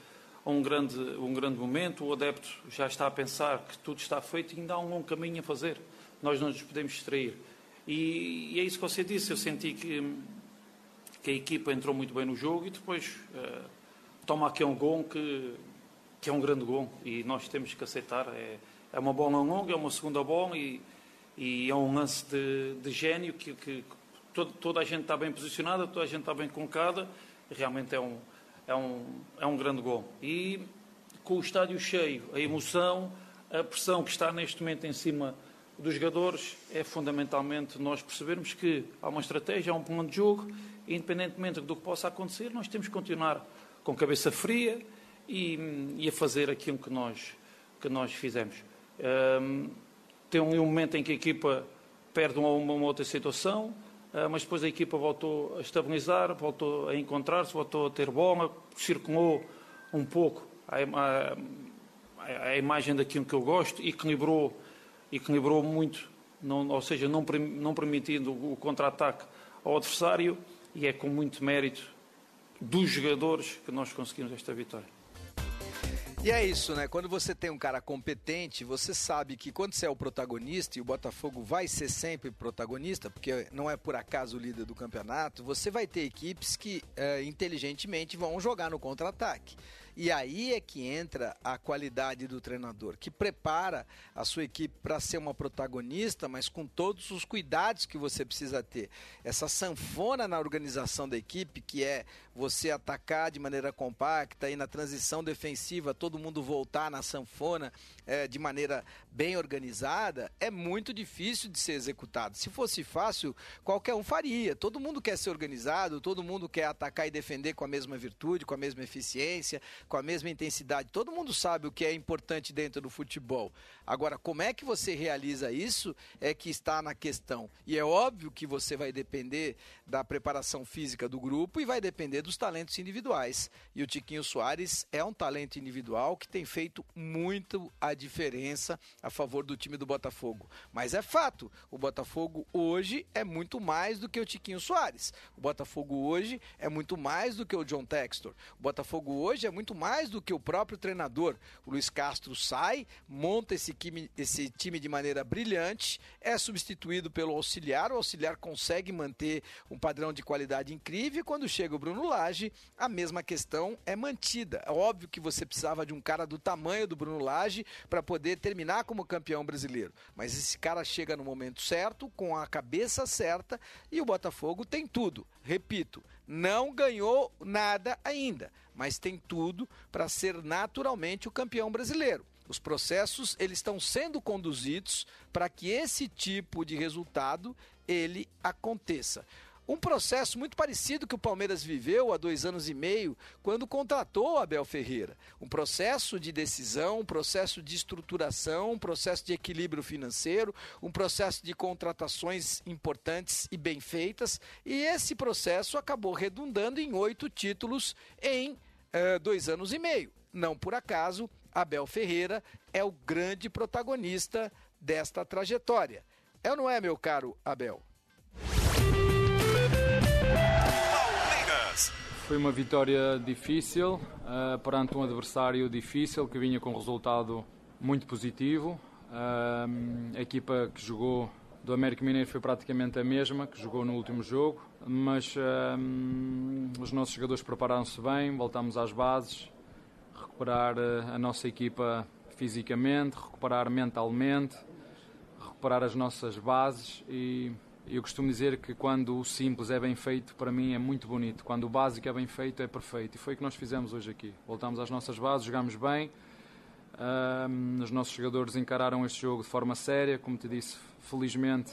um grande, um grande momento, o adepto já está a pensar que tudo está feito e ainda há um longo caminho a fazer. Nós não nos podemos distrair. E, e é isso que você disse, eu senti que, que a equipa entrou muito bem no jogo e depois uh, toma aqui um gol que, que é um grande gol e nós temos que aceitar. É, é uma bola longa, é uma segunda bola e, e é um lance de, de gênio que, que todo, toda a gente está bem posicionada, toda a gente está bem colocada realmente é um, é um, é um grande gol. E com o estádio cheio, a emoção, a pressão que está neste momento em cima dos jogadores, é fundamentalmente nós percebermos que há uma estratégia, há um plano de jogo, independentemente do que possa acontecer, nós temos que continuar com cabeça fria e, e a fazer aquilo que nós, que nós fizemos. Um, tem um momento em que a equipa perde uma, uma outra situação, uh, mas depois a equipa voltou a estabilizar, voltou a encontrar-se, voltou a ter bola, circulou um pouco a, a, a, imagem daquilo que eu gosto, equilibrou, equilibrou muito, não, ou seja, não, não permitindo o contra-ataque ao adversário, e é com muito mérito dos jogadores que nós conseguimos esta vitória. E é isso, né? Quando você tem um cara competente, você sabe que quando você é o protagonista, e o Botafogo vai ser sempre protagonista, porque não é por acaso o líder do campeonato, você vai ter equipes que é, inteligentemente vão jogar no contra-ataque. E aí é que entra a qualidade do treinador, que prepara a sua equipe para ser uma protagonista, mas com todos os cuidados que você precisa ter. Essa sanfona na organização da equipe, que é você atacar de maneira compacta e na transição defensiva todo mundo voltar na sanfona é, de maneira bem organizada, é muito difícil de ser executado. Se fosse fácil, qualquer um faria. Todo mundo quer ser organizado, todo mundo quer atacar e defender com a mesma virtude, com a mesma eficiência, com a mesma intensidade. Todo mundo sabe o que é importante dentro do futebol. Agora, como é que você realiza isso é que está na questão. E é óbvio que você vai depender da preparação física do grupo e vai depender dos talentos individuais. E o Tiquinho Soares é um talento individual que tem feito muito a diferença a favor do time do Botafogo. Mas é fato, o Botafogo hoje é muito mais do que o Tiquinho Soares. O Botafogo hoje é muito mais do que o John Textor. O Botafogo hoje é muito muito mais do que o próprio treinador. O Luiz Castro sai, monta esse time, esse time de maneira brilhante, é substituído pelo auxiliar, o auxiliar consegue manter um padrão de qualidade incrível e quando chega o Bruno Lage, a mesma questão é mantida. É óbvio que você precisava de um cara do tamanho do Bruno Lage para poder terminar como campeão brasileiro, mas esse cara chega no momento certo, com a cabeça certa e o Botafogo tem tudo. Repito, não ganhou nada ainda, mas tem tudo para ser naturalmente o campeão brasileiro. Os processos eles estão sendo conduzidos para que esse tipo de resultado ele aconteça. Um processo muito parecido que o Palmeiras viveu há dois anos e meio, quando contratou Abel Ferreira. Um processo de decisão, um processo de estruturação, um processo de equilíbrio financeiro, um processo de contratações importantes e bem feitas. E esse processo acabou redundando em oito títulos em eh, dois anos e meio. Não por acaso, Abel Ferreira é o grande protagonista desta trajetória. É ou não é, meu caro Abel? Foi uma vitória difícil uh, perante um adversário difícil que vinha com um resultado muito positivo. Uh, a equipa que jogou do América Mineiro foi praticamente a mesma que jogou no último jogo, mas uh, os nossos jogadores prepararam-se bem, voltamos às bases, recuperar a nossa equipa fisicamente, recuperar mentalmente, recuperar as nossas bases e eu costumo dizer que quando o simples é bem feito, para mim é muito bonito. Quando o básico é bem feito, é perfeito. E foi o que nós fizemos hoje aqui. Voltamos às nossas bases, jogámos bem, Um, os nossos jogadores encararam este jogo de forma séria, como te disse, felizmente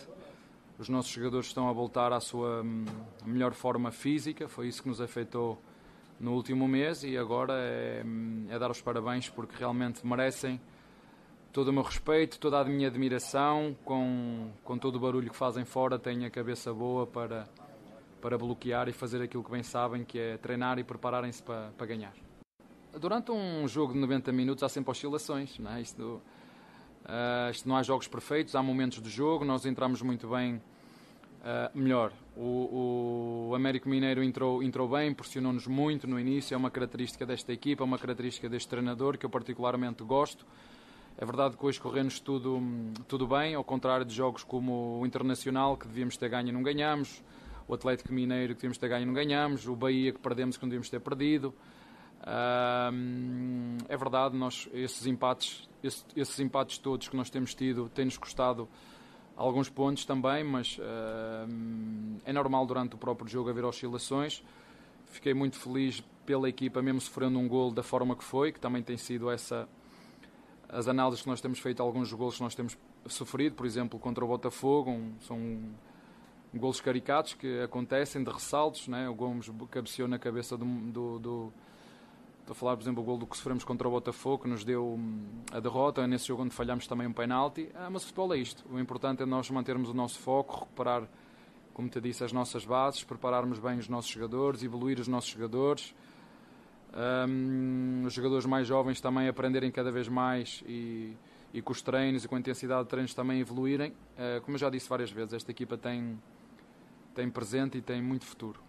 os nossos jogadores estão a voltar à sua hum, melhor forma física, foi isso que nos afetou no último mês e agora é, hum, é dar os parabéns porque realmente merecem todo o meu respeito, toda a minha admiração, com, com todo o barulho que fazem fora, têm a cabeça boa para, para bloquear e fazer aquilo que bem sabem, que é treinar e prepararem-se para, para ganhar. Durante um jogo de 90 minutos há sempre oscilações, não é? Isto, uh, isto não há jogos perfeitos, há momentos do jogo, nós entramos muito bem, uh, melhor. O, o Américo Mineiro entrou, entrou bem, pressionou-nos muito no início, é uma característica desta equipa, é uma característica deste treinador que eu particularmente gosto. É verdade que hoje corremos tudo, tudo bem, ao contrário de jogos como o Internacional, que devíamos ter ganho e não ganhamos, o Atlético Mineiro, que devíamos ter ganho e não ganhamos, o Bahia, que perdemos que não devíamos ter perdido. é verdade, nós, esses, empates, esses, esses empates todos que nós temos tido têm-nos custado alguns pontos também, mas é normal durante o próprio jogo haver oscilações. Fiquei muito feliz pela equipa, mesmo sofrendo um gol da forma que foi, que também tem sido essa as análises que nós temos feito, alguns gols que nós temos sofrido, por exemplo, contra o Botafogo, um, são gols caricatos que acontecem de ressaltos, né? o Gomes cabeceou na cabeça do, do, do Estou a falar, por exemplo, o gol do que sofremos contra o Botafogo, que nos deu hum, a derrota, nesse jogo onde falhamos também um penalti. Ah, mas o futebol é isto. O importante é nós mantermos o nosso foco, recuperar, como te disse, as nossas bases, prepararmos bem os nossos jogadores, evoluir os nossos jogadores, um, os jogadores mais jovens também aprenderem cada vez mais e, e com os treinos e com a intensidade de treinos também evoluírem. Uh, como eu já disse várias vezes, esta equipa tem, tem presente e tem muito futuro.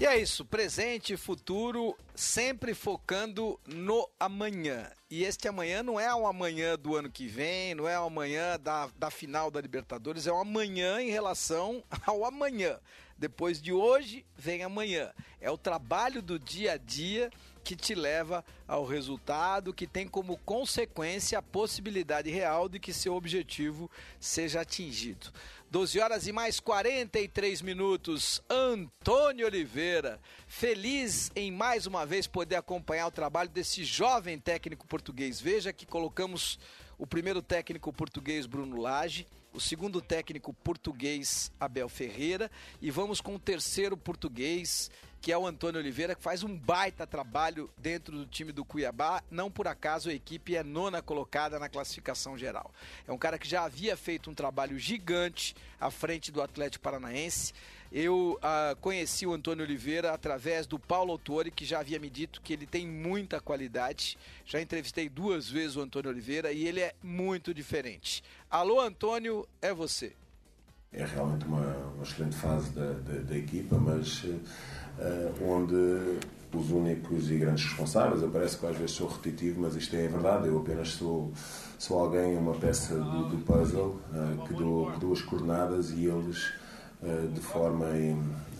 E é isso, presente e futuro, sempre focando no amanhã. E este amanhã não é o amanhã do ano que vem, não é o amanhã da, da final da Libertadores, é o amanhã em relação ao amanhã. Depois de hoje, vem amanhã. É o trabalho do dia a dia que te leva ao resultado, que tem como consequência a possibilidade real de que seu objetivo seja atingido. 12 horas e mais 43 minutos. Antônio Oliveira, feliz em mais uma vez poder acompanhar o trabalho desse jovem técnico português. Veja que colocamos o primeiro técnico português, Bruno Lage o segundo técnico português, Abel Ferreira, e vamos com o terceiro português, que é o Antônio Oliveira, que faz um baita trabalho dentro do time do Cuiabá. Não por acaso a equipe é nona colocada na classificação geral. É um cara que já havia feito um trabalho gigante à frente do Atlético Paranaense. Eu uh, conheci o Antônio Oliveira através do Paulo Autori, que já havia me dito que ele tem muita qualidade. Já entrevistei duas vezes o Antônio Oliveira e ele é muito diferente. Alô, Antônio, é você. É realmente uma, uma excelente fase da, da, da equipa, mas uh, onde os únicos e grandes responsáveis, eu parece que às vezes sou repetitivo, mas isto é verdade, eu apenas sou, sou alguém, uma peça do, do puzzle, uh, que, dou, que dou as coordenadas e eles de forma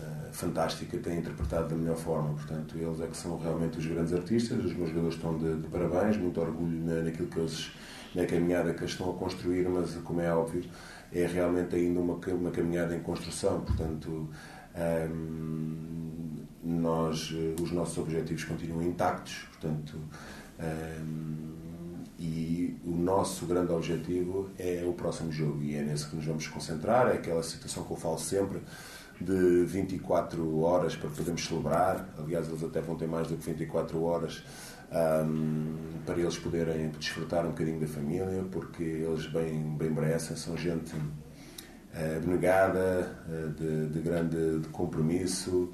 eh, fantástica, têm interpretado da melhor forma. Portanto, eles é que são realmente os grandes artistas, os meus jogadores estão de, de parabéns, muito orgulho na, naquilo que eles, na caminhada que eles estão a construir, mas como é óbvio, é realmente ainda uma, uma caminhada em construção. Portanto, um, ehm, nós, eh, os nossos objetivos continuam intactos, portanto, um, ehm, e o nosso grande objetivo é o próximo jogo e é nesse que nos vamos concentrar. É aquela situação que eu falo sempre de 24 horas para podermos celebrar. Aliás, eles até vão ter mais do que 24 horas um, para eles poderem desfrutar um bocadinho da família, porque eles bem, bem merecem. São gente uh, abnegada, uh, de, de grande de compromisso.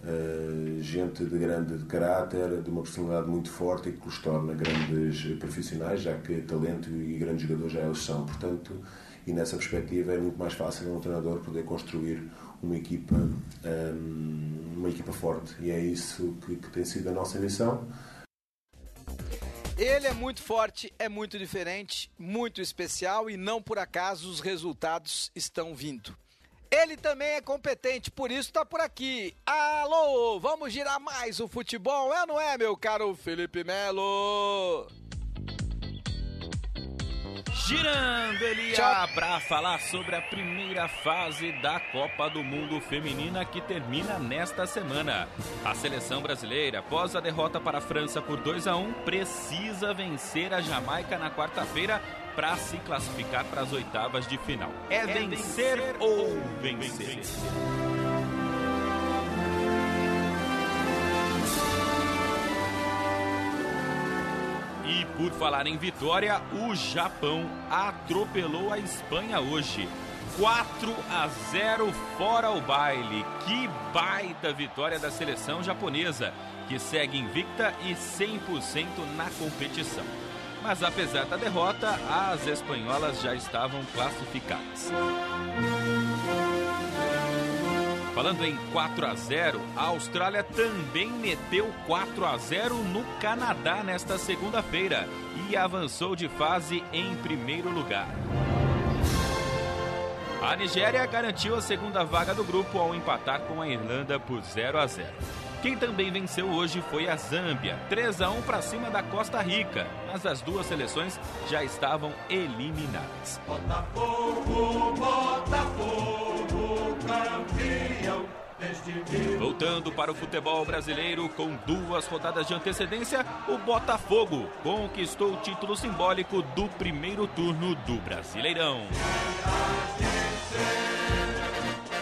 Uh, gente de grande caráter, de uma personalidade muito forte e que os torna grandes profissionais, já que talento e grandes jogadores já eles são. Portanto, e nessa perspectiva é muito mais fácil um treinador poder construir uma equipa, ehm, uma equipa forte. E é isso que, que tem sido a nossa missão. Ele é muito forte, é muito diferente, muito especial e não por acaso os resultados estão vindo. Ele também é competente, por isso tá por aqui. Alô, vamos girar mais o futebol, é não é, meu caro Felipe Melo? girando, Elia, para falar sobre a primeira fase da Copa do Mundo Feminina que termina nesta semana. A seleção brasileira, após a derrota para a França por 2 a 1, precisa vencer a Jamaica na quarta-feira para se classificar para as oitavas de final. É, vencer, ou vencer. E por falar em vitória, o Japão atropelou a Espanha hoje. 4 a 0 fora o baile. Que baita vitória da seleção japonesa, que segue invicta e 100% na competição. Mas apesar da derrota, as espanholas já estavam classificadas. Falando em 4 a 0, a Austrália também meteu 4 a 0 no Canadá nesta segunda-feira e avançou de fase em primeiro lugar. A Nigéria garantiu a segunda vaga do grupo ao empatar com a Irlanda por 0 a 0. Quem também venceu hoje foi a Zâmbia, 3 a 1 para cima da Costa Rica, mas as duas seleções já estavam eliminadas. Botafogo, Botafogo, campeão. Voltando para o futebol brasileiro, com duas rodadas de antecedência, o Botafogo conquistou o título simbólico do primeiro turno do Brasileirão.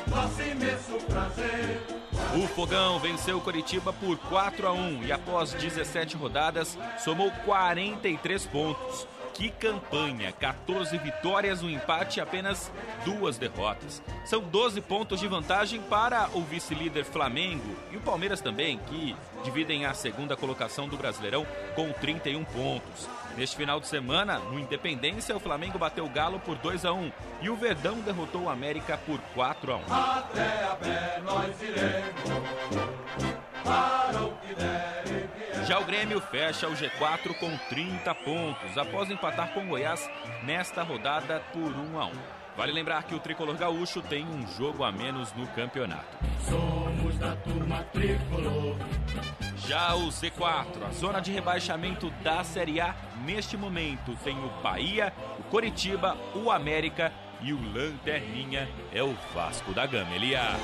Nosso imenso prazer. O Fogão venceu o Coritiba por 4 a 1 e após 17 rodadas somou 43 pontos. Que campanha! 14 vitórias, um empate e apenas duas derrotas. São 12 pontos de vantagem para o vice-líder Flamengo e o Palmeiras também, que dividem a segunda colocação do Brasileirão com 31 pontos. Neste final de semana, no Independência, o Flamengo bateu o Galo por 2 a 1 e o Verdão derrotou o América por 4 a 1. Até a pé nós iremos. Para o que der e vier. Já o Grêmio fecha o G4 com 30 pontos, após empatar com o Goiás nesta rodada por 1 a 1. Vale lembrar que o tricolor gaúcho tem um jogo a menos no campeonato. Somos da turma tricolor. Já o C4, a zona de rebaixamento da Série A, neste momento tem o Bahia, o Coritiba, o América e o Lanterninha é o Vasco da Gama. Elia.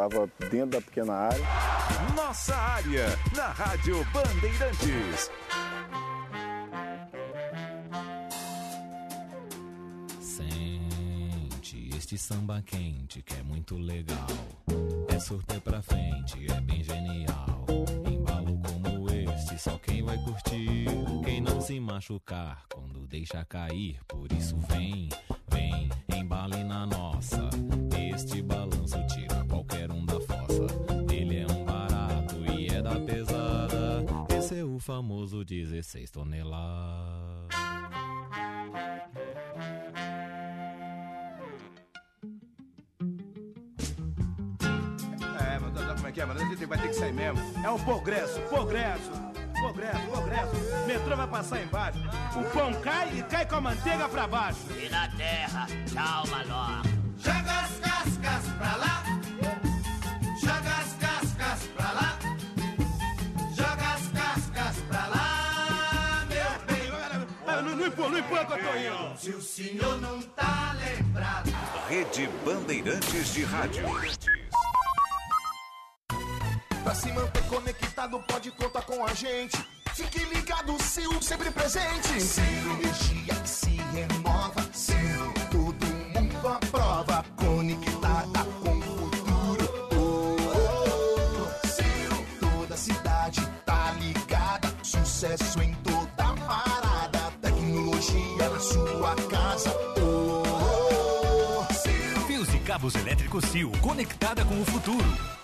Estava dentro da pequena área. Nossa área, na Rádio Bandeirantes. Sente este samba quente que é muito legal. É surter pra frente, é bem genial. Embalo como este, só quem vai curtir. Quem não se machucar quando deixa cair. Por isso vem, vem, famoso 16 toneladas. É, mas sabe como é que é? Mas a gente vai ter que sair mesmo. É um progresso, progresso, progresso, progresso. Metrô vai passar embaixo. O pão cai e cai com a manteiga pra baixo. E na terra, tchau, maloca. Joga as cascas pra lá. Não, empurra, que eu tô indo. Se o senhor não tá lembrado. Rede Bandeirantes de Rádio. Pra se manter conectado, pode contar com a gente. Fique ligado, Sil, sempre presente. Sil, energia que se renova. Cabos elétricos Sil, conectada com o futuro.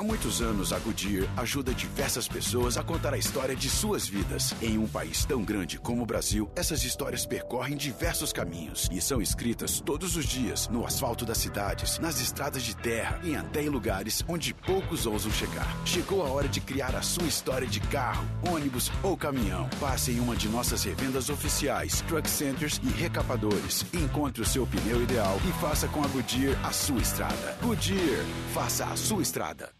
Há muitos anos, a Goodyear ajuda diversas pessoas a contar a história de suas vidas. Em um país tão grande como o Brasil, essas histórias percorrem diversos caminhos e são escritas todos os dias no asfalto das cidades, nas estradas de terra e até em lugares onde poucos ousam chegar. Chegou a hora de criar a sua história de carro, ônibus ou caminhão. Passe em uma de nossas revendas oficiais, truck centers e recapadores. Encontre o seu pneu ideal e faça com a Goodyear a sua estrada. Goodyear, faça a sua estrada.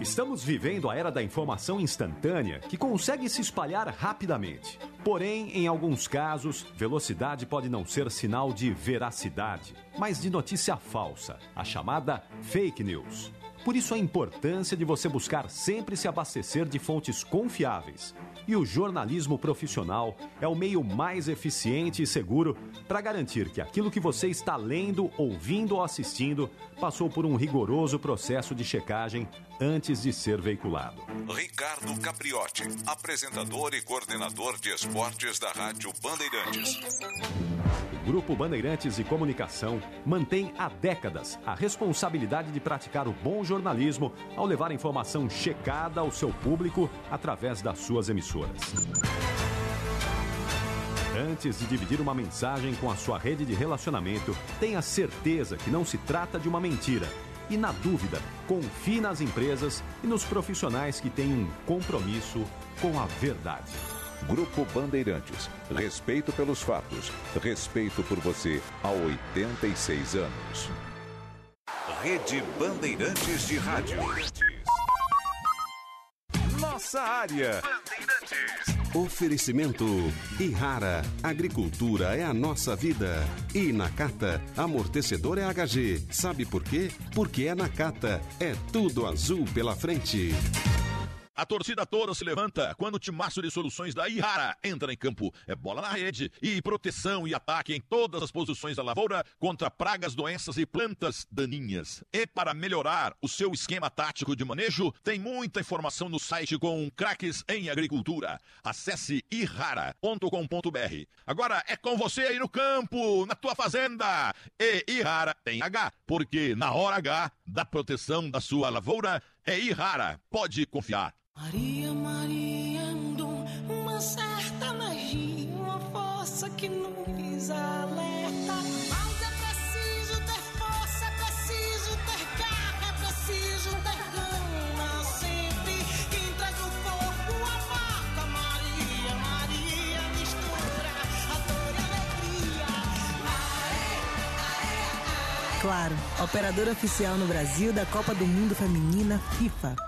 Estamos vivendo a era da informação instantânea que consegue se espalhar rapidamente. Porém, em alguns casos, velocidade pode não ser sinal de veracidade, mas de notícia falsa, a chamada fake news. Por isso, a importância de você buscar sempre se abastecer de fontes confiáveis. E o jornalismo profissional é o meio mais eficiente e seguro para garantir que aquilo que você está lendo, ouvindo ou assistindo passou por um rigoroso processo de checagem antes de ser veiculado. Ricardo Capriotti, apresentador e coordenador de esportes da Rádio Bandeirantes. O Grupo Bandeirantes de Comunicação mantém há décadas a responsabilidade de praticar o bom jornalismo ao levar informação checada ao seu público através das suas emissoras. Antes de dividir uma mensagem com a sua rede de relacionamento, tenha certeza que não se trata de uma mentira. E na dúvida, confie nas empresas e nos profissionais que têm um compromisso com a verdade. Grupo Bandeirantes. Respeito pelos fatos. Respeito por você há 86 anos. Rede Bandeirantes de Rádio. Nossa área. Oferecimento Irrara, agricultura é a nossa vida. E Nakata, amortecedor é HG. Sabe por quê? Porque é Nakata, é tudo azul pela frente. A torcida toda se levanta quando o timaço de soluções da Ihara entra em campo. É bola na rede e proteção e ataque em todas as posições da lavoura contra pragas, doenças e plantas daninhas. E para melhorar o seu esquema tático de manejo, tem muita informação no site com craques em agricultura. Acesse ihara.com.br. Agora é com você aí no campo, na tua fazenda. E Ihara tem H, porque na hora H da proteção da sua lavoura é Ihara. Pode confiar. Maria, Maria, andou uma certa magia, uma força que nos alerta. Mas é preciso ter força, é preciso ter garra, é preciso ter gana. Sempre quem traz no corpo a marca Maria, Maria mistura a dor e a alegria. Claro, operadora oficial no Brasil da Copa do Mundo Feminina FIFA.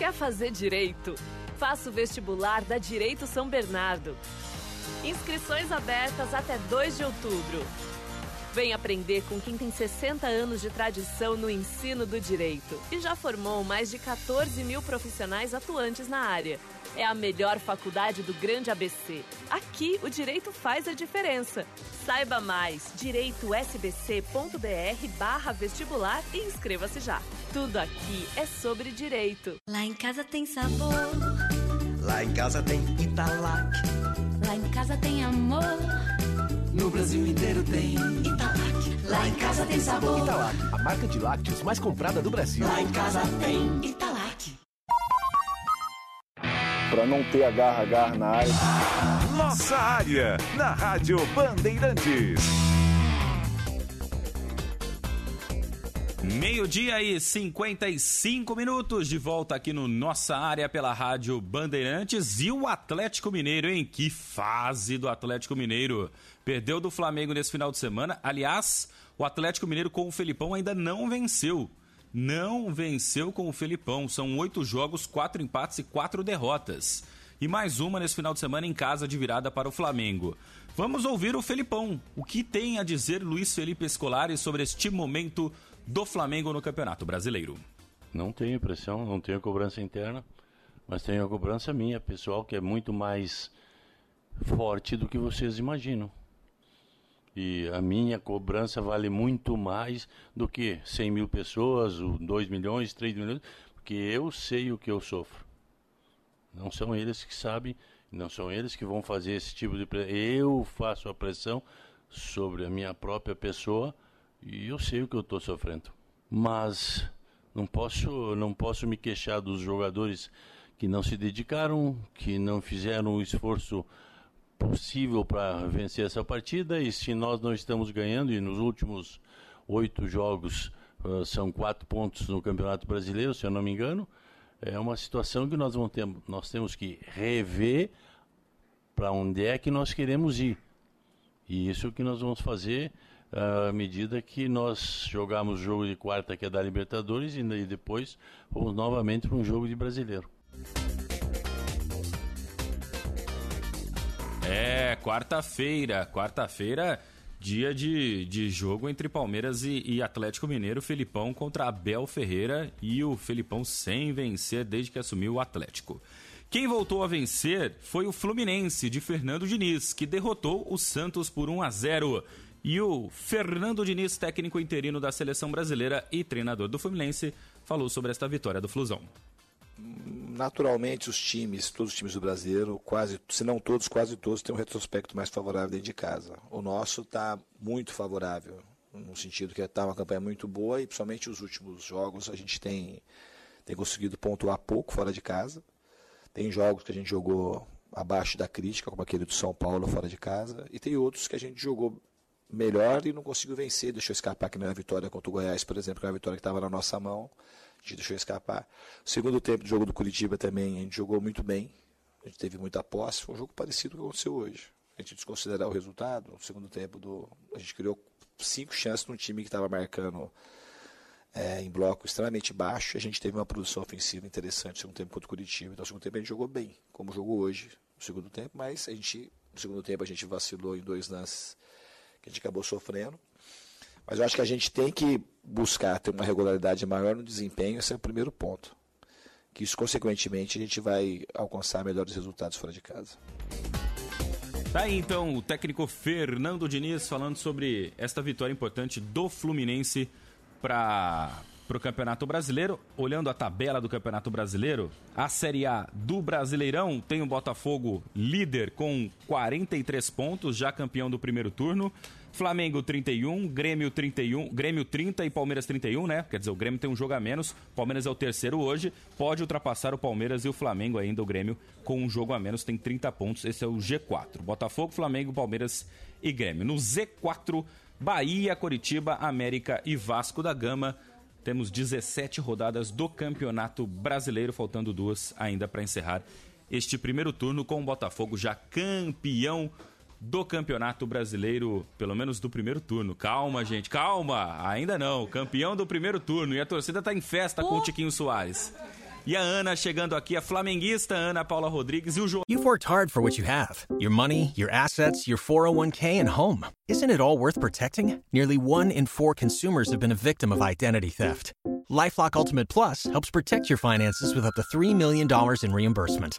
Quer fazer direito? Faça o vestibular da Direito São Bernardo. Inscrições abertas até 2 de outubro. Vem aprender com quem tem 60 anos de tradição no ensino do direito e já formou mais de 14 mil profissionais atuantes na área. É a melhor faculdade do Grande ABC. Aqui o direito faz a diferença. Saiba mais direitosbc.br barra vestibular e inscreva-se já. Tudo aqui é sobre direito. Lá em casa tem sabor. Lá em casa tem Italac. Lá em casa tem amor. No Brasil inteiro tem Italac. Lá em casa tem sabor. Italac, a marca de lácteos mais comprada do Brasil. Lá em casa tem Italac. Para não ter agarra-agarra na área. Nossa área, na Rádio Bandeirantes. Meio-dia e 55 minutos de volta aqui no nossa área pela Rádio Bandeirantes e o Atlético Mineiro, hein? Que fase do Atlético Mineiro. Perdeu do Flamengo nesse final de semana. Aliás, o Atlético Mineiro com o Felipão ainda não venceu. Não venceu com o Felipão. São oito jogos, quatro empates e quatro derrotas. E mais uma nesse final de semana em casa de virada para o Flamengo. Vamos ouvir o Felipão. O que tem a dizer Luiz Felipe Scolari sobre este momento do Flamengo no Campeonato Brasileiro? Não tenho pressão, não tenho cobrança interna, mas tenho a cobrança minha, pessoal, que é muito mais forte do que vocês imaginam. E a minha cobrança vale muito mais do que 100 mil pessoas, 2 milhões, 3 milhões, porque eu sei o que eu sofro. Não são eles que sabem, não são eles que vão fazer esse tipo de pressão. Eu faço a pressão sobre a minha própria pessoa e eu sei o que eu estou sofrendo. Mas não posso, não posso me queixar dos jogadores que não se dedicaram, que não fizeram o esforço possível para vencer essa partida. E se nós não estamos ganhando, e nos últimos oito jogos uh, são quatro pontos no Campeonato Brasileiro, se eu não me engano, é uma situação que nós, vamos ter, nós temos que rever para onde é que nós queremos ir. E isso que nós vamos fazer à medida que nós jogamos o jogo de quarta, que é da Libertadores, e depois vamos novamente para um jogo de brasileiro. É, quarta-feira. Quarta-feira, dia de, de jogo entre Palmeiras e, e, Atlético Mineiro. Felipão contra Abel Ferreira e o Felipão sem vencer desde que assumiu o Atlético. Quem voltou a vencer foi o Fluminense de Fernando Diniz, que derrotou o Santos por 1 a 0. E o Fernando Diniz, técnico interino da seleção brasileira e treinador do Fluminense, falou sobre esta vitória do Flusão naturalmente os times, todos os times do brasileiro, quase, se não todos, quase todos têm um retrospecto mais favorável dentro de casa. O nosso está muito favorável, no sentido que está uma campanha muito boa e principalmente os últimos jogos a gente tem, tem conseguido pontuar pouco fora de casa. Tem jogos que a gente jogou abaixo da crítica, como aquele do São Paulo fora de casa, e tem outros que a gente jogou melhor e não conseguiu vencer, deixou escapar que não é a vitória contra o Goiás, por exemplo, que é uma vitória que estava na nossa mão, a gente deixou escapar. O segundo tempo do jogo do Curitiba também, a gente jogou muito bem, a gente teve muita posse, foi um jogo parecido com o que aconteceu hoje. A gente desconsiderar o resultado, no segundo tempo do, a gente criou cinco chances num time que estava marcando é, em bloco extremamente baixo, a gente teve uma produção ofensiva interessante no segundo tempo contra o Curitiba, então no segundo tempo a gente jogou bem, como jogou hoje no segundo tempo, mas a gente, no segundo tempo a gente vacilou em dois lances que a gente acabou sofrendo. Mas eu acho que a gente tem que buscar ter uma regularidade maior no desempenho, esse é o primeiro ponto. Que isso, consequentemente, a gente vai alcançar melhores resultados fora de casa. Tá aí então o técnico Fernando Diniz falando sobre esta vitória importante do Fluminense para para o Campeonato Brasileiro. Olhando a tabela do Campeonato Brasileiro, a Série A do Brasileirão tem o Botafogo líder com 43 pontos, já campeão do primeiro turno. Flamengo 31, Grêmio 31, Grêmio 30 e Palmeiras 31, né? Quer dizer, o Grêmio tem um jogo a menos, Palmeiras é o terceiro hoje, pode ultrapassar o Palmeiras e o Flamengo ainda, o Grêmio com um jogo a menos tem 30 pontos, esse é o G4. Botafogo, Flamengo, Palmeiras e Grêmio. No Z4, Bahia, Coritiba, América e Vasco da Gama. Temos 17 rodadas do Campeonato Brasileiro, faltando duas ainda para encerrar este primeiro turno com o Botafogo já campeão do Campeonato Brasileiro, pelo menos do primeiro turno. Calma, gente, calma, ainda não. Campeão do primeiro turno e a torcida tá em festa com o Tiquinho Soares. E a Ana chegando aqui, a flamenguista Ana Paula Rodrigues e o João. You've worked hard for what you have your money, your assets, your 401k, and home. Isn't it all worth protecting? Nearly one in four consumers have been a victim of identity theft. Lifelock Ultimate Plus helps protect your finances with up to $3 million in reimbursement.